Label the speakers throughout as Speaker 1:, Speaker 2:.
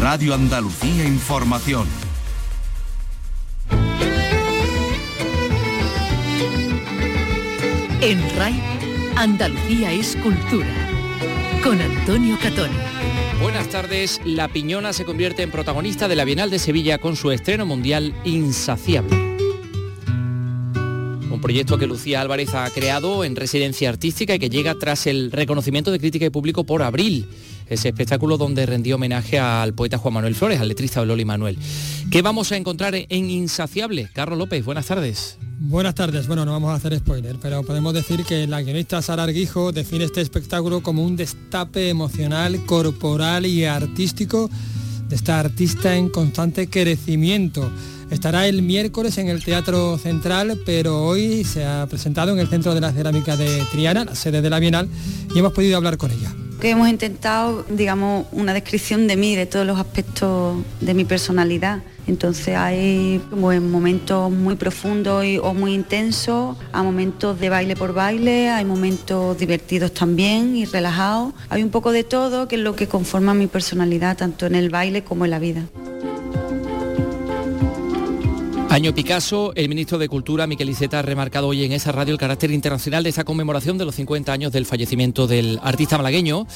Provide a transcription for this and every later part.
Speaker 1: Radio Andalucía Información.
Speaker 2: En RAI, Andalucía es cultura. Con Antonio Catón.
Speaker 3: Buenas tardes. La Piñona se convierte en protagonista de la Bienal de Sevilla con su estreno mundial Insaciable. Un proyecto que Lucía Álvarez ha creado en residencia artística y que llega tras el reconocimiento de crítica y público por abril ese espectáculo donde rendió homenaje al poeta Juan Manuel Flores, al letrista Loli Manuel. ¿Qué vamos a encontrar en Insaciable? Carlos López, buenas tardes.
Speaker 4: Buenas tardes. Bueno, no vamos a hacer spoiler, pero podemos decir que la guionista Sara Arguijo define este espectáculo como un destape emocional, corporal y artístico de esta artista en constante crecimiento. Estará el miércoles en el Teatro Central, pero hoy se ha presentado en el Centro de la Cerámica de Triana, la sede de la Bienal, y hemos podido hablar con ella
Speaker 5: que hemos intentado, digamos, una descripción de mí, de todos los aspectos de mi personalidad. Entonces hay momentos muy profundos o muy intensos, hay momentos de baile por baile, hay momentos divertidos también y relajados. Hay un poco de todo que es lo que conforma mi personalidad, tanto en el baile como en la vida.
Speaker 3: Año Picasso, el ministro de Cultura, Miquel Iceta, ha remarcado hoy en esa radio el carácter internacional de esa conmemoración de los 50 años del fallecimiento del artista malagueño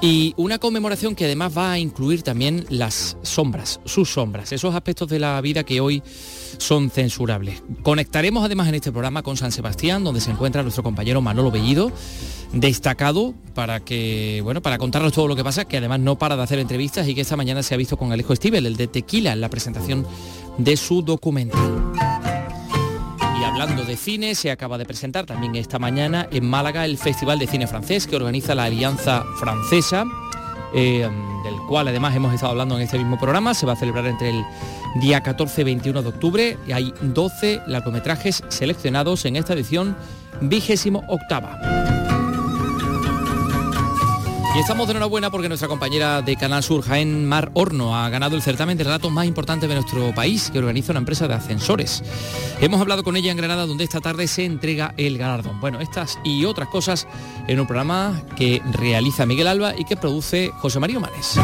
Speaker 3: y una conmemoración que además va a incluir también las sombras, sus sombras, esos aspectos de la vida que hoy son censurables. Conectaremos además en este programa con San Sebastián, donde se encuentra nuestro compañero Manolo Bellido, destacado para que, bueno, para contarnos todo lo que pasa, que además no para de hacer entrevistas y que esta mañana se ha visto con Alejo Stivel, el de Tequila, en la presentación de su documental. Y hablando de cine, se acaba de presentar también esta mañana en Málaga el Festival de Cine Francés que organiza la Alianza Francesa, eh, del cual además hemos estado hablando en este mismo programa. Se va a celebrar entre el día 14 y 21 de octubre y hay 12 largometrajes seleccionados en esta edición vigésimo octava. Y estamos de enhorabuena porque nuestra compañera de Canal Sur, Jaén Mar Horno, ha ganado el certamen de relatos más importante de nuestro país, que organiza una empresa de ascensores. Hemos hablado con ella en Granada, donde esta tarde se entrega el galardón. Bueno, estas y otras cosas en un programa que realiza Miguel Alba y que produce José María Manes.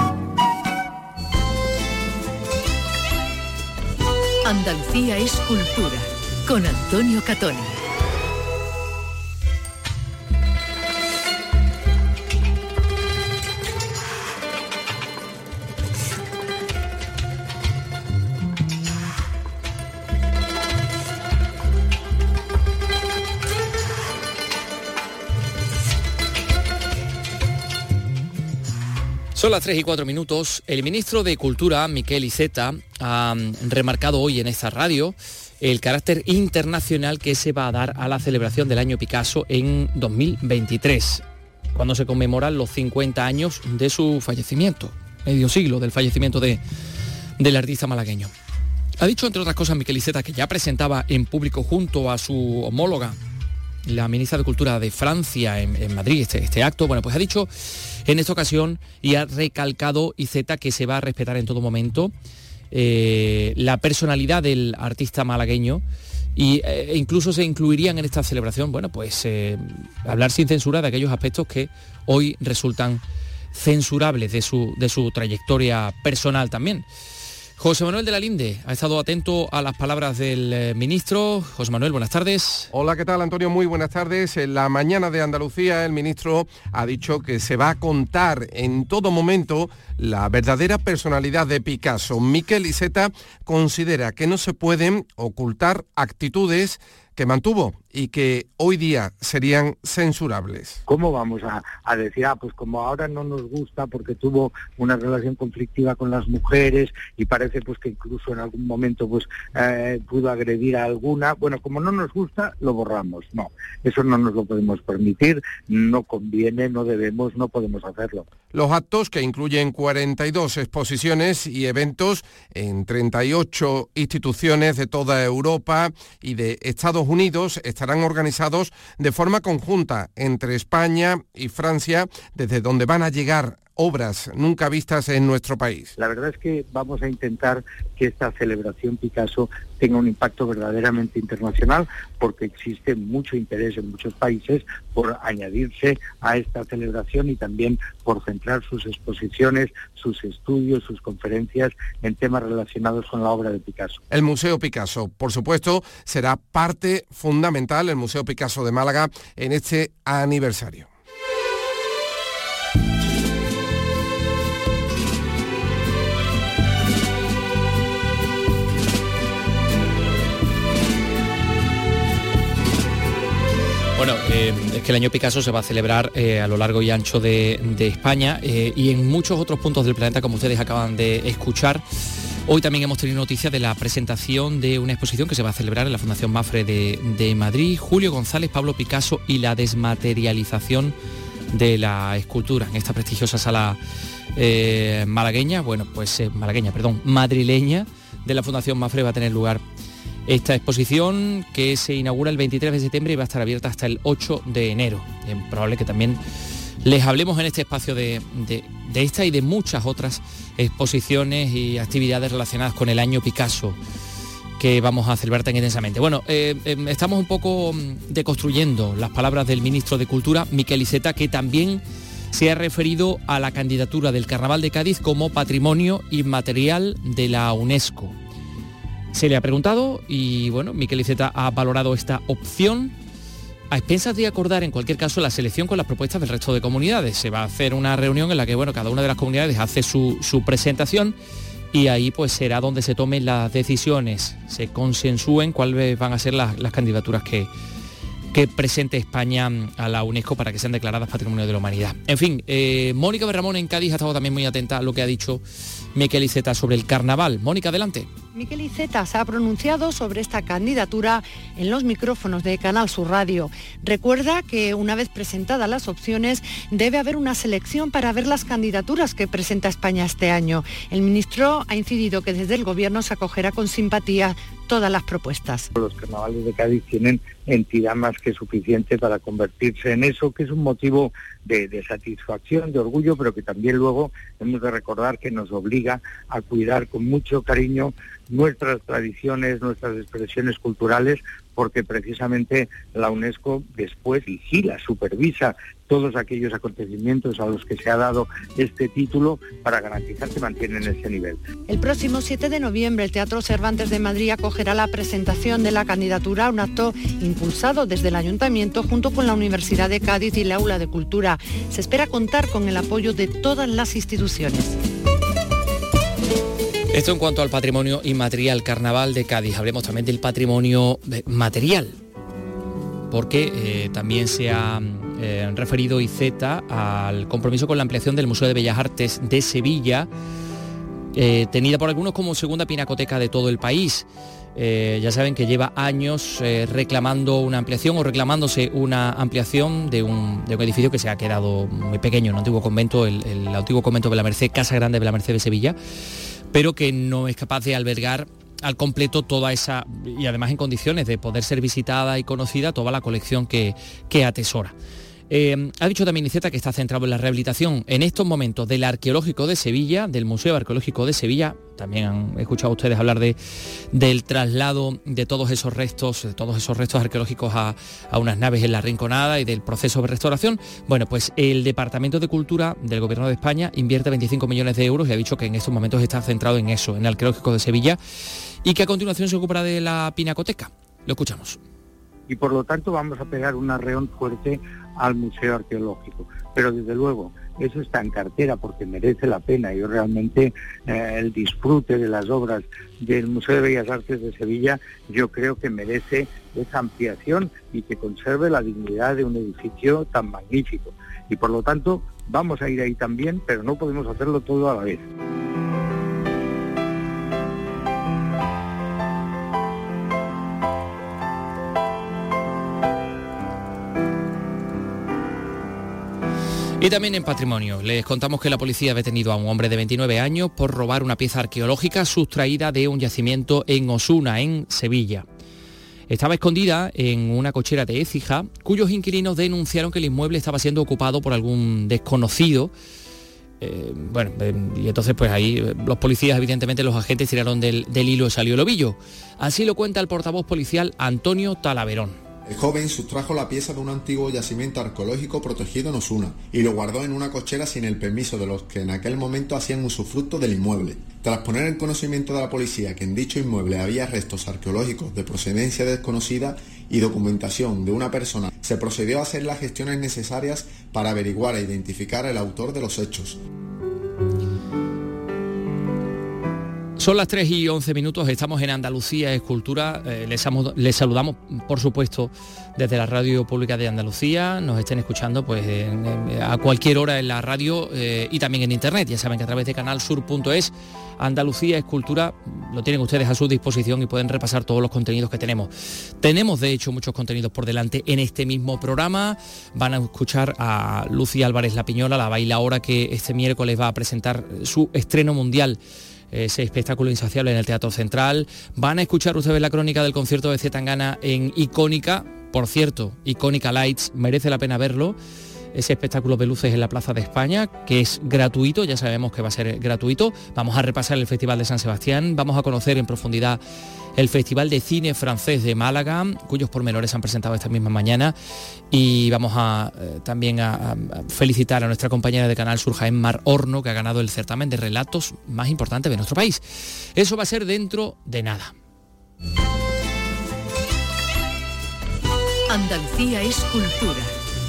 Speaker 2: Andalucía es cultura, con Antonio Catoni.
Speaker 3: Son las 3 y 4 minutos. El ministro de Cultura, Miquel Iceta, ha remarcado hoy en esta radio el carácter internacional que se va a dar a la celebración del año Picasso en 2023, cuando se conmemoran los 50 años de su fallecimiento, medio siglo del fallecimiento de, del artista malagueño. Ha dicho, entre otras cosas, Miquel Iceta, que ya presentaba en público junto a su homóloga, la ministra de Cultura de Francia en, Madrid, este, este acto, bueno, pues ha dicho en esta ocasión y ha recalcado IZ que se va a respetar en todo momento eh, la personalidad del artista malagueño y, e incluso se incluirían en esta celebración, bueno, pues eh, hablar sin censura de aquellos aspectos que hoy resultan censurables de su, de su trayectoria personal también. José Manuel de la Linde ha estado atento a las palabras del eh, ministro. José Manuel, buenas tardes.
Speaker 6: Hola, ¿qué tal Antonio? Muy buenas tardes. En la mañana de Andalucía el ministro ha dicho que se va a contar en todo momento la verdadera personalidad de Picasso. Miquel Iseta considera que no se pueden ocultar actitudes que mantuvo y que hoy día serían censurables.
Speaker 7: ¿Cómo vamos a, decir, ah, pues como ahora no nos gusta porque tuvo una relación conflictiva con las mujeres y parece pues que incluso en algún momento pues eh, pudo agredir a alguna, bueno, como no nos gusta, lo borramos. No, eso no nos lo podemos permitir, no conviene, no debemos, no podemos hacerlo.
Speaker 6: Los actos, que incluyen 42 exposiciones y eventos en 38 instituciones de toda Europa y de Estados Unidos, estarán organizados de forma conjunta entre España y Francia, desde donde van a llegar obras nunca vistas en nuestro país.
Speaker 7: La verdad es que vamos a intentar que esta celebración Picasso tenga un impacto verdaderamente internacional porque existe mucho interés en muchos países por añadirse a esta celebración y también por centrar sus exposiciones, sus estudios, sus conferencias en temas relacionados con la obra de Picasso.
Speaker 6: El Museo Picasso, por supuesto, será parte fundamental, el Museo Picasso de Málaga, en este aniversario.
Speaker 3: Eh, es que el año Picasso se va a celebrar eh, a lo largo y ancho de, España eh, y en muchos otros puntos del planeta, como ustedes acaban de escuchar. Hoy también hemos tenido noticia de la presentación de una exposición que se va a celebrar en la Fundación Mafre de, de Madrid, Julio González, Pablo Picasso y la desmaterialización de la escultura en esta prestigiosa sala malagueña, bueno, pues malagueña, perdón, madrileña de la Fundación Mafre va a tener lugar esta exposición que se inaugura el 23 de septiembre y va a estar abierta hasta el 8 de enero. Es probable que también les hablemos en este espacio de, esta y de muchas otras exposiciones y actividades relacionadas con el año Picasso que vamos a celebrar tan intensamente. Bueno, eh, em, estamos un poco mm, deconstruyendo las palabras del ministro de Cultura, Miquel Iceta, que también se ha referido a la candidatura del Carnaval de Cádiz como patrimonio inmaterial de la UNESCO. Se le ha preguntado y bueno, Miquel Iceta ha valorado esta opción a expensas de acordar en cualquier caso la selección con las propuestas del resto de comunidades. Se va a hacer una reunión en la que bueno, cada una de las comunidades hace su, presentación y ahí pues será donde se tomen las decisiones, se consensúen cuáles van a ser las, candidaturas que, que presente España a la UNESCO para que sean declaradas Patrimonio de la Humanidad. En fin, eh, Mónica Berramón en Cádiz ha estado también muy atenta a lo que ha dicho Miquel Iceta sobre el carnaval. Mónica, adelante.
Speaker 8: Miquel Iceta se ha pronunciado sobre esta candidatura en los micrófonos de Canal Sur Radio. Recuerda que una vez presentadas las opciones debe haber una selección para ver las candidaturas que presenta España este año. El ministro ha incidido que desde el gobierno se acogerá con simpatía todas las propuestas.
Speaker 7: Los carnavales de Cádiz tienen entidad más que suficiente para convertirse en eso, que es un motivo de, satisfacción, de orgullo, pero que también luego hemos de recordar que nos obliga a cuidar con mucho cariño nuestras tradiciones, nuestras expresiones culturales, porque precisamente la UNESCO después vigila, supervisa todos aquellos acontecimientos a los que se ha dado este título para garantizar que mantienen ese nivel.
Speaker 8: El próximo 7 de noviembre el Teatro Cervantes de Madrid acogerá la presentación de la candidatura a un acto impulsado desde el Ayuntamiento junto con la Universidad de Cádiz y la Aula de Cultura. Se espera contar con el apoyo de todas las instituciones.
Speaker 3: Esto en cuanto al patrimonio inmaterial Carnaval de Cádiz. Hablemos también del patrimonio eh, material, porque eh, también se ha eh, referido IZ al compromiso con la ampliación del Museo de Bellas Artes de Sevilla, tenida por algunos como segunda pinacoteca de todo el país. ya saben que lleva años reclamando una ampliación o reclamándose una ampliación de un, edificio que se ha quedado muy pequeño, un antiguo convento, el antiguo convento de la Merced, Casa Grande de la Merced de Sevilla pero que no es capaz de albergar al completo toda esa, y además en condiciones de poder ser visitada y conocida toda la colección que, que atesora. Eh, ha dicho también Niceta que está centrado en la rehabilitación en estos momentos del Arqueológico de Sevilla, del Museo Arqueológico de Sevilla. También han escuchado ustedes hablar de, del traslado de todos esos restos, de todos esos restos arqueológicos a, unas naves en la Rinconada y del proceso de restauración. Bueno, pues el Departamento de Cultura del Gobierno de España invierte 25 millones de euros y ha dicho que en estos momentos está centrado en eso, en el Arqueológico de Sevilla, y que a continuación se ocupará de la Pinacoteca. Lo escuchamos.
Speaker 7: Y por lo tanto vamos a pegar una reón fuerte al Museo Arqueológico. Pero desde luego, eso está en cartera porque merece la pena. Yo realmente eh, el disfrute de las obras del Museo de Bellas Artes de Sevilla, yo creo que merece esa ampliación y que conserve la dignidad de un edificio tan magnífico. Y por lo tanto, vamos a ir ahí también, pero no podemos hacerlo todo a la vez.
Speaker 3: Y también en patrimonio, les contamos que la policía ha detenido a un hombre de 29 años por robar una pieza arqueológica sustraída de un yacimiento en Osuna, en Sevilla. Estaba escondida en una cochera de Écija, cuyos inquilinos denunciaron que el inmueble estaba siendo ocupado por algún desconocido Eh, bueno, eh, y entonces pues ahí eh, los policías, evidentemente los agentes tiraron del, del hilo y salió el ovillo. Así lo cuenta el portavoz policial Antonio Talaverón.
Speaker 9: El joven sustrajo la pieza de un antiguo yacimiento arqueológico protegido en Osuna y lo guardó en una cochera sin el permiso de los que en aquel momento hacían usufructo del inmueble. Tras poner en conocimiento de la policía que en dicho inmueble había restos arqueológicos de procedencia desconocida y documentación de una persona, se procedió a hacer las gestiones necesarias para averiguar e identificar el autor de los hechos.
Speaker 3: Son las 3 y 11 minutos, estamos en Andalucía Escultura, eh, les, saludamos por supuesto desde la Radio Pública de Andalucía, nos estén escuchando pues a cualquier hora en la radio eh, y también en internet, ya saben que a través de canalsur.es Andalucía Escultura lo tienen ustedes a su disposición y pueden repasar todos los contenidos que tenemos. Tenemos de hecho muchos contenidos por delante en este mismo programa, van a escuchar a Lucía Álvarez La Piñola, la bailaora que este miércoles va a presentar su estreno mundial ese espectáculo insaciable en el Teatro Central. Van a escuchar ustedes la crónica del concierto de Zetangana en Icónica. Por cierto, Icónica Lights, merece la pena verlo. Ese espectáculo de luces en la Plaza de España, que es gratuito, ya sabemos que va a ser gratuito. Vamos a repasar el Festival de San Sebastián, vamos a conocer en profundidad el Festival de Cine Francés de Málaga, cuyos pormenores han presentado esta misma mañana. Y vamos a, eh, también a, felicitar a nuestra compañera de Canal Sur, Jaén Mar Horno, que ha ganado el certamen de relatos más importante de nuestro país. Eso va a ser dentro de nada.
Speaker 2: Andalucía es cultura,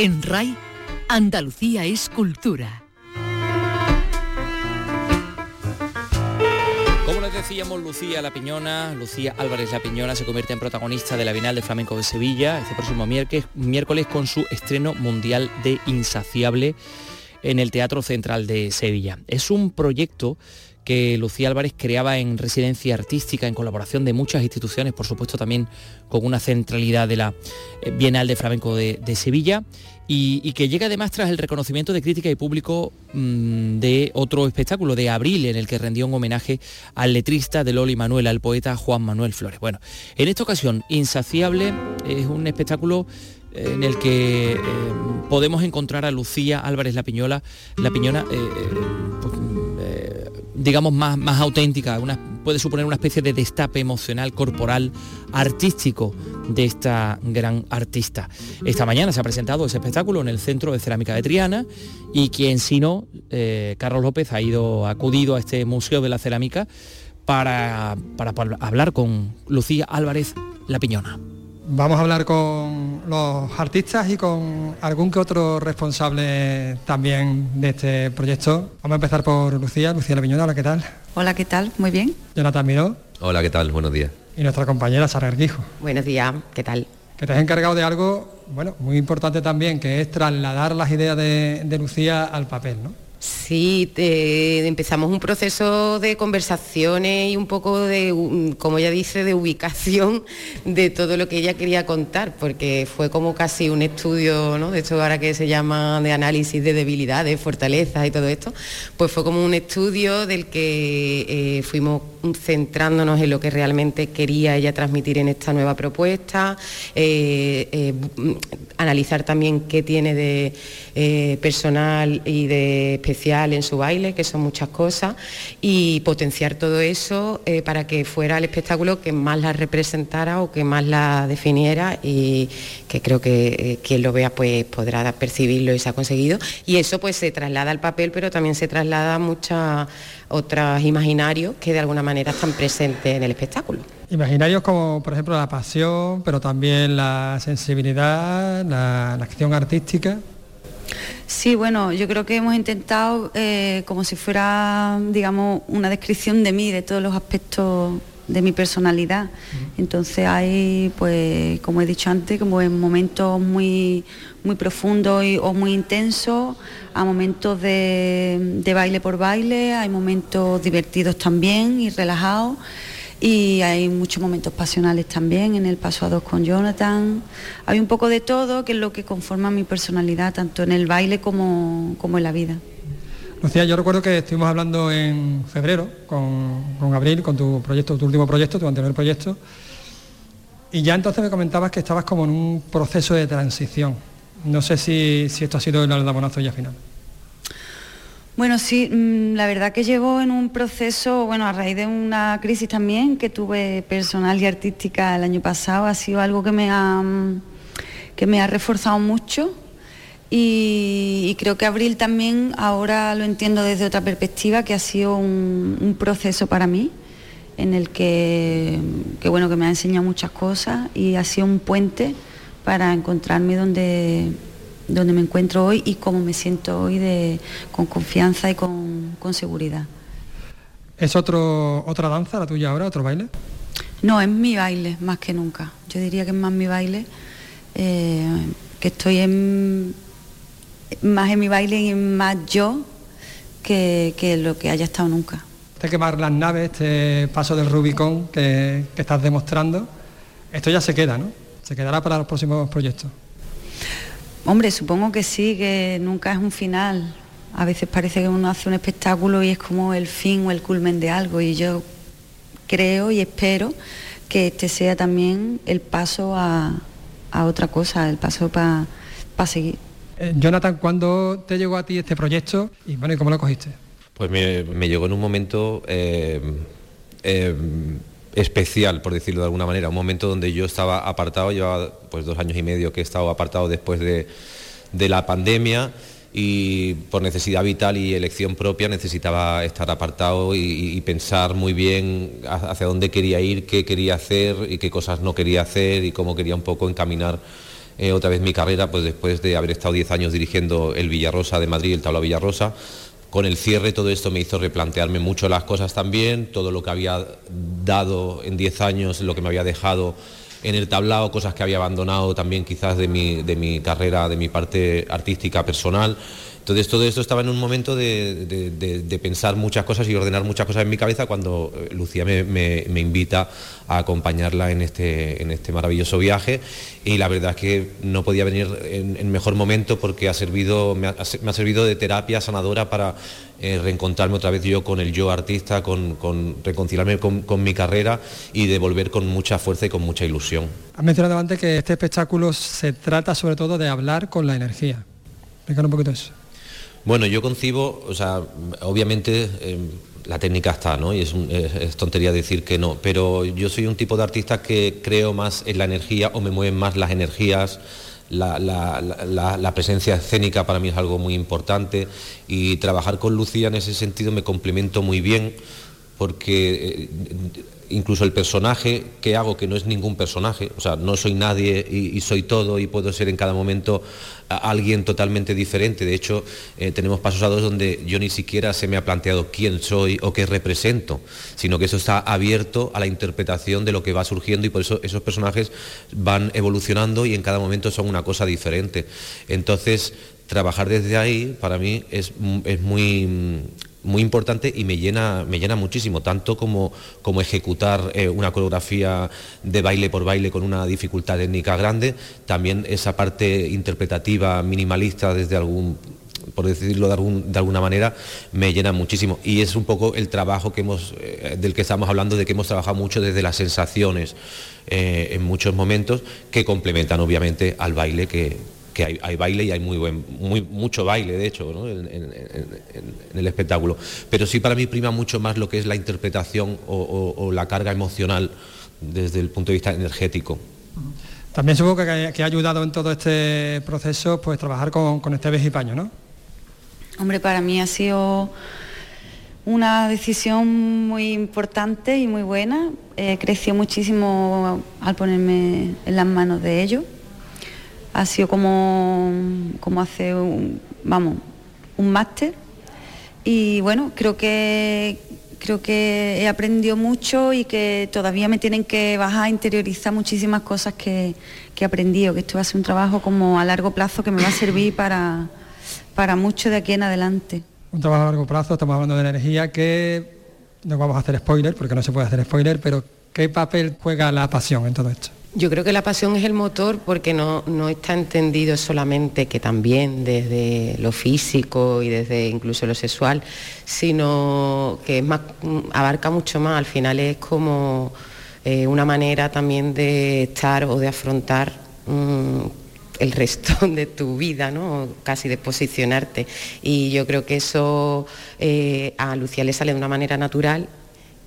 Speaker 2: En RAI, Andalucía es cultura.
Speaker 3: decíamos, Lucía La Piñona, Lucía Álvarez La Piñona se convierte en protagonista de la Bienal de Flamenco de Sevilla este próximo miércoles, con su estreno mundial de Insaciable en el Teatro Central de Sevilla. Es un proyecto que Lucía Álvarez creaba en residencia artística en colaboración de muchas instituciones, por supuesto también con una centralidad de la eh, Bienal de Flamenco de Sevilla y, que llega además tras el reconocimiento de crítica y público mm, de otro espectáculo de abril en el que rendió un homenaje al letrista de Loli Manuel, al poeta Juan Manuel Flores. Bueno, en esta ocasión, Insaciable es un espectáculo en el que eh, podemos encontrar a Lucía Álvarez La Piñola, La Piñona, eh, pues, digamos, más, más auténtica, una, puede suponer una especie de destape emocional, corporal, artístico de esta gran artista. Esta mañana se ha presentado ese espectáculo en el Centro de Cerámica de Triana y quien si no, Carlos López ha ido, acudido a este Museo de la Cerámica para, para hablar con Lucía Álvarez La Piñona.
Speaker 4: Vamos a hablar con los artistas y con algún que otro responsable también de este proyecto. Vamos a empezar por Lucía, Lucía La Piñona, hola, ¿qué tal?
Speaker 5: Hola, ¿qué tal? Muy bien.
Speaker 4: Jonathan Miró.
Speaker 10: Hola, ¿qué tal? Buenos días.
Speaker 4: Y nuestra compañera Sara Erguijo.
Speaker 11: Buenos días, ¿qué tal?
Speaker 4: Que te has encargado de algo, bueno, muy importante también, que es trasladar las ideas de, de Lucía al papel, ¿no?
Speaker 11: Sí, empezamos un proceso de conversaciones y un poco de, como ella dice, de ubicación de todo lo que ella quería contar, porque fue como casi un estudio, ¿no? De esto ahora que se llama de análisis de debilidades, fortalezas y todo esto, pues fue como un estudio del que eh, fuimos centrándonos en lo que realmente quería ella transmitir en esta nueva propuesta, eh, eh, analizar también qué tiene de personal y de especial en su baile, que son muchas cosas, y potenciar todo eso eh, para que fuera el espectáculo que más la representara o que más la definiera y que creo que eh, quien lo vea pues podrá percibirlo y se ha conseguido. Y eso pues se traslada al papel, pero también se traslada a muchos otros imaginarios que de alguna manera están presentes en el espectáculo.
Speaker 4: Imaginarios como por ejemplo la pasión, pero también la sensibilidad, la acción artística.
Speaker 5: Sí, bueno, yo creo que hemos intentado, eh, como si fuera, digamos, una descripción de mí, de todos los aspectos de mi personalidad. Entonces hay, pues, como he dicho antes, como en momentos muy, muy profundos o muy intensos, a momentos de, baile por baile, hay momentos divertidos también y relajados y hay muchos momentos pasionales también en el paso a dos con Jonathan. Hay un poco de todo que es lo que conforma mi personalidad, tanto en el baile como, como en la vida.
Speaker 4: Lucía, yo recuerdo que estuvimos hablando en febrero con, con Abril, con tu proyecto, tu último proyecto, tu anterior proyecto, y ya entonces me comentabas que estabas como en un proceso de transición. No sé si, si esto ha sido el aldabonazo ya final.
Speaker 5: Bueno, sí, mm, la verdad que llevo en un proceso, bueno, a raíz de una crisis también que tuve personal y artística el año pasado, ha sido algo que me ha, mm, que me ha reforzado mucho y, creo que Abril también ahora lo entiendo desde otra perspectiva, que ha sido un, proceso para mí en el que, que, bueno, que me ha enseñado muchas cosas y ha sido un puente para encontrarme donde, donde me encuentro hoy y cómo me siento hoy de, con confianza y con, seguridad.
Speaker 4: ¿Es otro, otra danza la tuya ahora, otro baile?
Speaker 5: No, es mi baile, más que nunca. Yo diría que es más mi baile, eh, que estoy en, más en mi baile y más yo que, lo que haya estado nunca.
Speaker 4: Este quemar las naves, este paso del Rubicón que, que estás demostrando, esto ya se queda, ¿no? Se quedará para los próximos proyectos.
Speaker 5: Hombre, supongo que sí, que nunca es un final. A veces parece que uno hace un espectáculo y es como el fin o el culmen de algo y yo creo y espero que este sea también el paso a, otra cosa, el paso para seguir.
Speaker 4: Eh, Jonathan, ¿cuándo te llegó a ti este proyecto y bueno, ¿y cómo lo cogiste?
Speaker 10: Pues me, llegó en un momento eh, eh, especial, por decirlo de alguna manera, un momento donde yo estaba apartado, llevaba pues dos años y medio que he estado apartado después de, la pandemia y por necesidad vital y elección propia necesitaba estar apartado y, pensar muy bien hacia dónde quería ir, qué quería hacer y qué cosas no quería hacer y cómo quería un poco encaminar eh, otra vez mi carrera, pues después de haber estado 10 años dirigiendo el Villarrosa de Madrid, el Tablao Villarrosa. Con el cierre todo esto me hizo replantearme mucho las cosas también, todo lo que había dado en 10 años, lo que me había dejado en el tablao, cosas que había abandonado también quizás de mi, de mi carrera, de mi parte artística personal. Entonces todo esto estaba en un momento de, pensar muchas cosas y ordenar muchas cosas en mi cabeza cuando eh, Lucía me, invita a acompañarla en este, en este maravilloso viaje y la verdad es que no podía venir en, mejor momento porque ha servido, me, ha, servido de terapia sanadora para eh, reencontrarme otra vez yo con el yo artista, con, reconciliarme con, mi carrera y de volver con mucha fuerza y con mucha ilusión.
Speaker 4: Has mencionado antes que este espectáculo se trata sobre todo de hablar con la energía. Explícanos un poquito eso.
Speaker 10: Bueno, yo concibo, o sea, obviamente em, la técnica está, ¿no? Y es, tontería decir que no, pero yo soy un tipo de artista que creo más en la energía o me mueven más las energías. La, presencia escénica para mí es algo muy importante y trabajar con Lucía en ese sentido me complemento muy bien porque eh, incluso el personaje que hago, que no es ningún personaje, o sea, no soy nadie y, soy todo y puedo ser en cada momento alguien totalmente diferente. De hecho, eh, tenemos pasos a dos donde yo ni siquiera se me ha planteado quién soy o qué represento, sino que eso está abierto a la interpretación de lo que va surgiendo y por eso esos personajes van evolucionando y en cada momento son una cosa diferente. Entonces, trabajar desde ahí para mí es, es muy muy importante y me llena, me llena muchísimo, tanto como, como ejecutar eh, una coreografía de baile por baile con una dificultad técnica grande, también esa parte interpretativa minimalista desde algún por decirlo de, alguna manera, me llena muchísimo. Y es un poco el trabajo que hemos, eh, del que estamos hablando, de que hemos trabajado mucho desde las sensaciones eh, en muchos momentos, que complementan obviamente al baile que, que hay, baile y hay muy buen, muy, mucho baile, de hecho, en, el espectáculo. Pero sí para mí prima mucho más lo que es la interpretación o, la carga emocional desde el punto de vista energético.
Speaker 4: También supongo que, que, ha ayudado en todo este proceso pues trabajar con, con Esteves y Paño, ¿no?
Speaker 5: Hombre, para mí ha sido una decisión muy importante y muy buena. Eh, creció muchísimo al ponerme en las manos de ellos ha sido como, como hacer un, vamos, un máster y bueno, creo que, creo que he aprendido mucho y que todavía me tienen que bajar a interiorizar muchísimas cosas que, que he aprendido, que esto va a ser un trabajo como a largo plazo que me va a servir para, para mucho de aquí en adelante.
Speaker 4: Un trabajo a largo plazo, estamos hablando de energía que no vamos a hacer spoiler porque no se puede hacer spoiler, pero ¿qué papel juega la pasión en todo esto?
Speaker 11: Yo creo que la pasión es el motor porque no, no, está entendido solamente que también desde lo físico y desde incluso lo sexual, sino que es más, abarca mucho más. Al final es como eh, una manera también de estar o de afrontar mm, el resto de tu vida, ¿no? casi de posicionarte. Y yo creo que eso eh, a Lucía le sale de una manera natural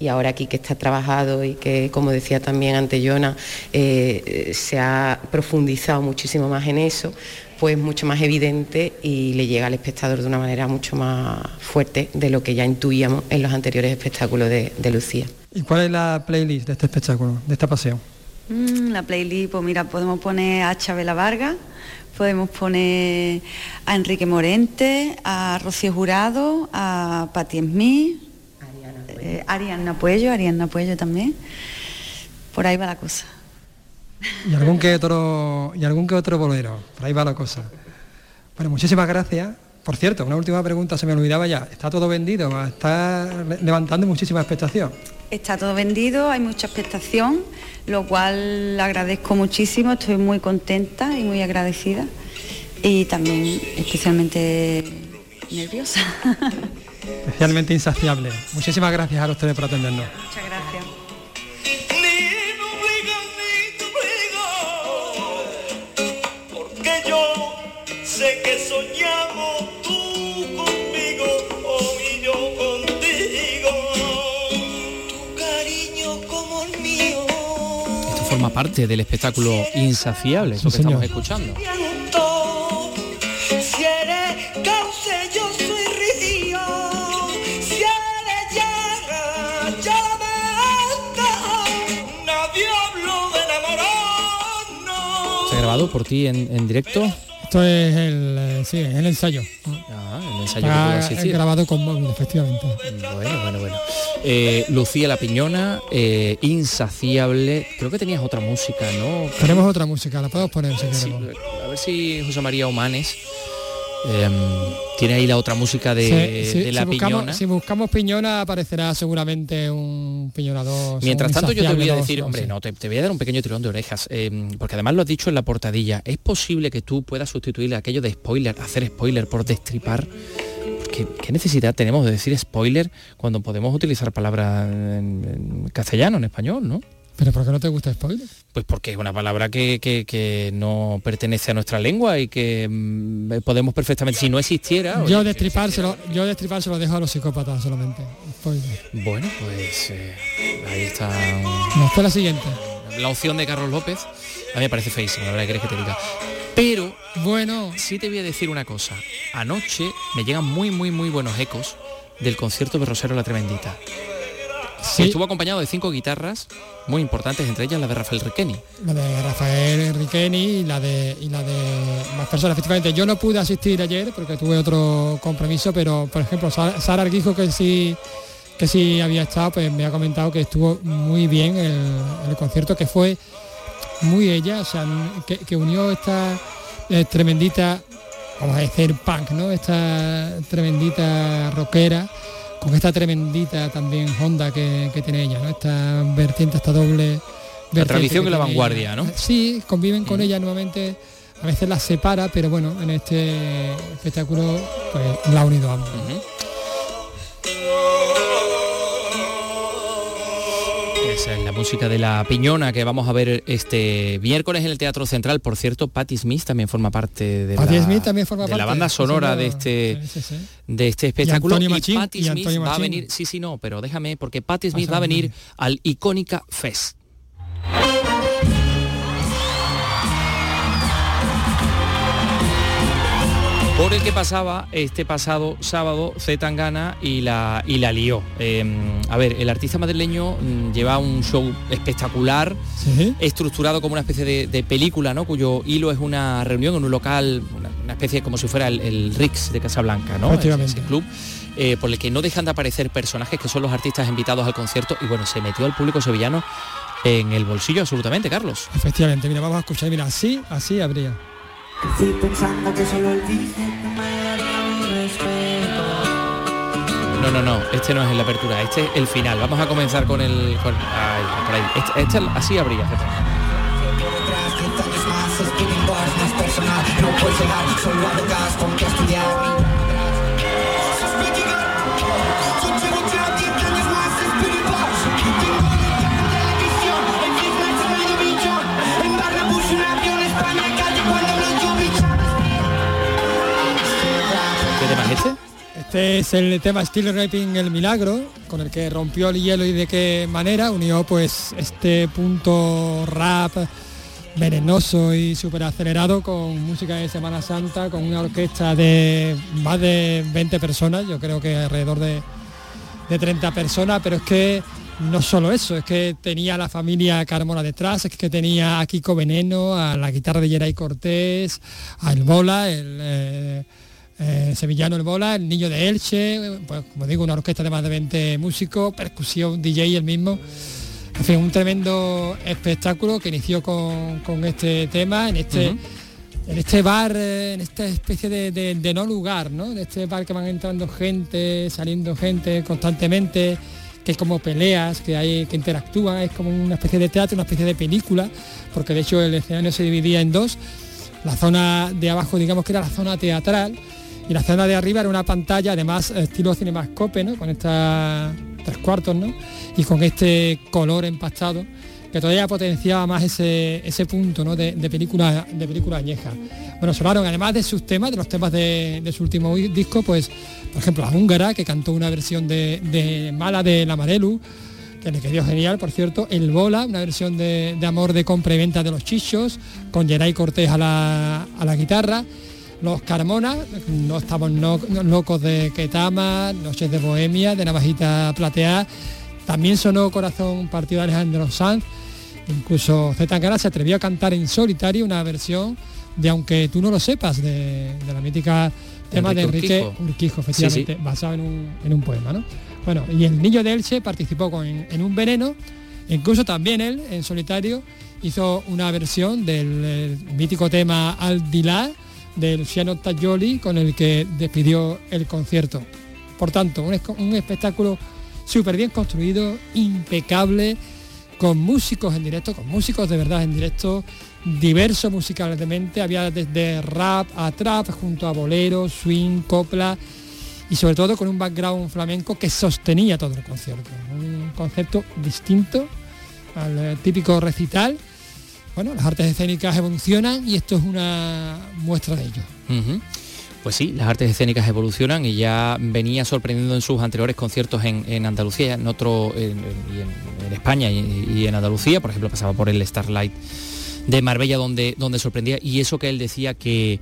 Speaker 11: y ahora aquí que está trabajado y que, como decía también ante Jonah, eh, se ha profundizado muchísimo más en eso, pues mucho más evidente y le llega al espectador de una manera mucho más fuerte de lo que ya intuíamos en los anteriores espectáculos de, Lucía.
Speaker 4: ¿Y cuál es la playlist de este espectáculo, de esta pasión?
Speaker 5: Mm, la playlist, pues mira, podemos poner a Chabela Vargas, podemos poner a Enrique Morente, a Rocío Jurado, a Patti Smith, eh, Ariana Puello, Ariana Puello también. Por ahí va la cosa.
Speaker 4: Y algún que otro, y algún que otro bolero, por ahí va la cosa. Bueno, muchísimas gracias. Por cierto, una última pregunta, se me olvidaba ya. ¿Está todo vendido? ¿Está levantando muchísima expectación?
Speaker 5: Está todo vendido, hay mucha expectación, lo cual agradezco muchísimo, estoy muy contenta y muy agradecida y también especialmente nerviosa.
Speaker 4: especialmente insaciable. Muchísimas gracias a los tres por atendernos.
Speaker 5: Muchas gracias.
Speaker 12: Porque yo sé que soñamos tú conmigo y yo contigo. Tu cariño como el mío.
Speaker 3: Esto forma parte del espectáculo insaciable, eso que estamos escuchando. Grabado por ti en, en directo?
Speaker 4: Esto es el, eh, sí, es el ensayo.
Speaker 3: Ah, el ensayo que asistir.
Speaker 4: grabado con móvil, efectivamente.
Speaker 3: Bueno, bueno, bueno. Eh, Lucía La Piñona, eh, Insaciable. Creo que tenías otra música, ¿no?
Speaker 4: Tenemos otra música, la podemos poner si
Speaker 3: Sí,
Speaker 4: queremos.
Speaker 3: a ver si José María Omanes em, tiene ahí la otra música de,
Speaker 4: Sí, sí,
Speaker 3: de La
Speaker 4: si, buscamos,
Speaker 3: Piñona.
Speaker 4: si buscamos piñona aparecerá seguramente un piñona 2.
Speaker 3: Mientras tanto yo te voy a
Speaker 4: dos,
Speaker 3: decir, hombre, no, te, te voy a dar un pequeño tirón de orejas, em, porque además lo has dicho en la portadilla, ¿es posible que tú puedas sustituir aquello de spoiler, hacer spoiler por destripar? Porque, ¿Qué necesidad tenemos de decir spoiler cuando podemos utilizar palabras en, en castellano, en español, no?
Speaker 4: ¿Pero por qué no te gusta spoiler?
Speaker 3: Pues porque es una palabra que, que- que no pertenece a nuestra lengua y que mm, podemos perfectamente, si no existiera...
Speaker 4: Yo
Speaker 3: oye,
Speaker 4: destripar, se lo, yo destripar se lo dejo a los psicópatas solamente. Spoiler.
Speaker 3: Bueno, pues eh, ahí está
Speaker 4: No, es la siguiente.
Speaker 3: la opción de Carlos López. A mí me parece feísima, la verdad que que te diga. Pero
Speaker 4: Bueno,
Speaker 3: sí te voy a decir una cosa. Anoche me llegan muy, muy, muy buenos ecos del concierto de Rosero La Tremendita.
Speaker 4: Sí,
Speaker 3: Estuvo acompañado de cinco guitarras muy importantes, entre ellas la de Rafael Requeni.
Speaker 4: la de Rafael Riqueni y la de y la de más personas. Efectivamente, yo no pude asistir ayer porque tuve otro compromiso, pero por ejemplo, Sara, Sara Arguijo, que sí que sí había estado, pues me ha comentado que estuvo muy bien el, el concierto, que fue muy ella, o sea, que, que unió esta eh, tremendita, vamos a decir punk, ¿no? Esta tremendita rockera con esta tremendita también Honda que, que tiene ella, ¿no? Esta vertiente, esta doble vertiente
Speaker 3: tradición
Speaker 4: que
Speaker 3: y la vanguardia,
Speaker 4: ella.
Speaker 3: ¿no?
Speaker 4: Sí, conviven con ella nuevamente, a veces las separa, pero bueno, en este espectáculo pues la ha unido a ambos.
Speaker 3: Esa es la música de la piñona que vamos a ver este miércoles en el Teatro Central. Por cierto, Patti Smith también forma parte de,
Speaker 4: Patti
Speaker 3: la,
Speaker 4: Smith también forma
Speaker 3: de la
Speaker 4: parte,
Speaker 3: banda sonora de este
Speaker 4: Sí, sí, sí.
Speaker 3: de este espectáculo.
Speaker 4: Antonio Machín,
Speaker 3: Patti
Speaker 4: y
Speaker 3: Smith
Speaker 4: Antonio
Speaker 3: va a venir, sí, sí, no, pero déjame, porque Patti Smith va a venir al Icónica Fest. Por el que pasaba este pasado sábado Z Tangana y la, y la lió. Eh, a ver, el artista madrileño mm, lleva un show espectacular,
Speaker 4: Sí.
Speaker 3: estructurado como una especie de, de película, ¿no? Cuyo hilo es una reunión en un local, una, una especie como si fuera el, el Rix de Casablanca, ¿no? Ese club. eh, por el que no dejan de aparecer personajes que son los artistas invitados al concierto y bueno, se metió al público sevillano en el bolsillo absolutamente, Carlos.
Speaker 4: Efectivamente, mira, vamos a escuchar, mira, así, así habría.
Speaker 3: No, no, no, este no es la apertura, este es el final. Vamos a comenzar con el... Con, por ahí. Este, este así habría. fíjate. Este?
Speaker 4: Es el tema Still Raping el Milagro, con el que rompió el hielo y de qué manera unió pues este punto rap venenoso y súper acelerado con música de Semana Santa, con una orquesta de más de 20 personas, yo creo que alrededor de, de 30 personas, pero es que no solo eso, es que tenía a la familia Carmona detrás, es que tenía a Kiko Veneno, a la guitarra de Geray Cortés, a El Bola, el eh, eh, sevillano El Bola, el niño de Elche, pues como digo, una orquesta de más de 20 músicos, percusión, DJ el mismo. En fin, un tremendo espectáculo que inició con, con este tema, en este, en este bar, eh, en esta especie de, de- de no lugar, ¿no? En este bar que van entrando gente, saliendo gente constantemente, que es como peleas, que hay, que interactúan, es como una especie de teatro, una especie de película, porque de hecho el escenario se dividía en dos. La zona de abajo, digamos que era la zona teatral, y la zona de arriba era una pantalla, además estilo cinemascope, ¿no? Con estas tres cuartos, ¿no? Y con este color empastado que todavía potenciaba más ese, ese punto ¿no? de, película de película añeja. Bueno, sonaron además de sus temas, de los temas de, de su último disco, pues, por ejemplo, la húngara, que cantó una versión de, Mala de la Marelu, que le quedó genial, por cierto, El Bola, una versión de, de Amor de compra y venta de los chichos, con Geray Cortés a la, a la guitarra, los Carmona, no estamos no- no- locos de Ketama, Noches de Bohemia, de Navajita Plateada, también sonó Corazón Partido de Alejandro Sanz, incluso Z Tangana se atrevió a cantar en solitario una versión de Aunque tú no lo sepas, de, de la mítica tema de
Speaker 3: Enrique Urquijo.
Speaker 4: Urquijo,
Speaker 3: Sí, sí.
Speaker 4: efectivamente, basado en un, en un poema. ¿no? Bueno, y el niño de Elche participó con, en un veneno, incluso también él, en solitario, hizo una versión del eh, mítico tema Al Dilá de Luciano Taglioli con el que despidió el concierto. Por tanto, un, un espectáculo súper bien construido, impecable, con músicos en directo, con músicos de verdad en directo, diverso musicalmente, había desde rap a trap, junto a bolero, swing, copla y sobre todo con un background flamenco que sostenía todo el concierto. Un concepto distinto al típico recital. Bueno, las artes escénicas evolucionan y esto es una muestra de ello.
Speaker 3: Pues sí, las artes escénicas evolucionan y ya venía sorprendiendo en sus anteriores conciertos en, en Andalucía, en otro, en, España y en Andalucía, por ejemplo, pasaba por el Starlight de Marbella donde, donde sorprendía y eso que él decía que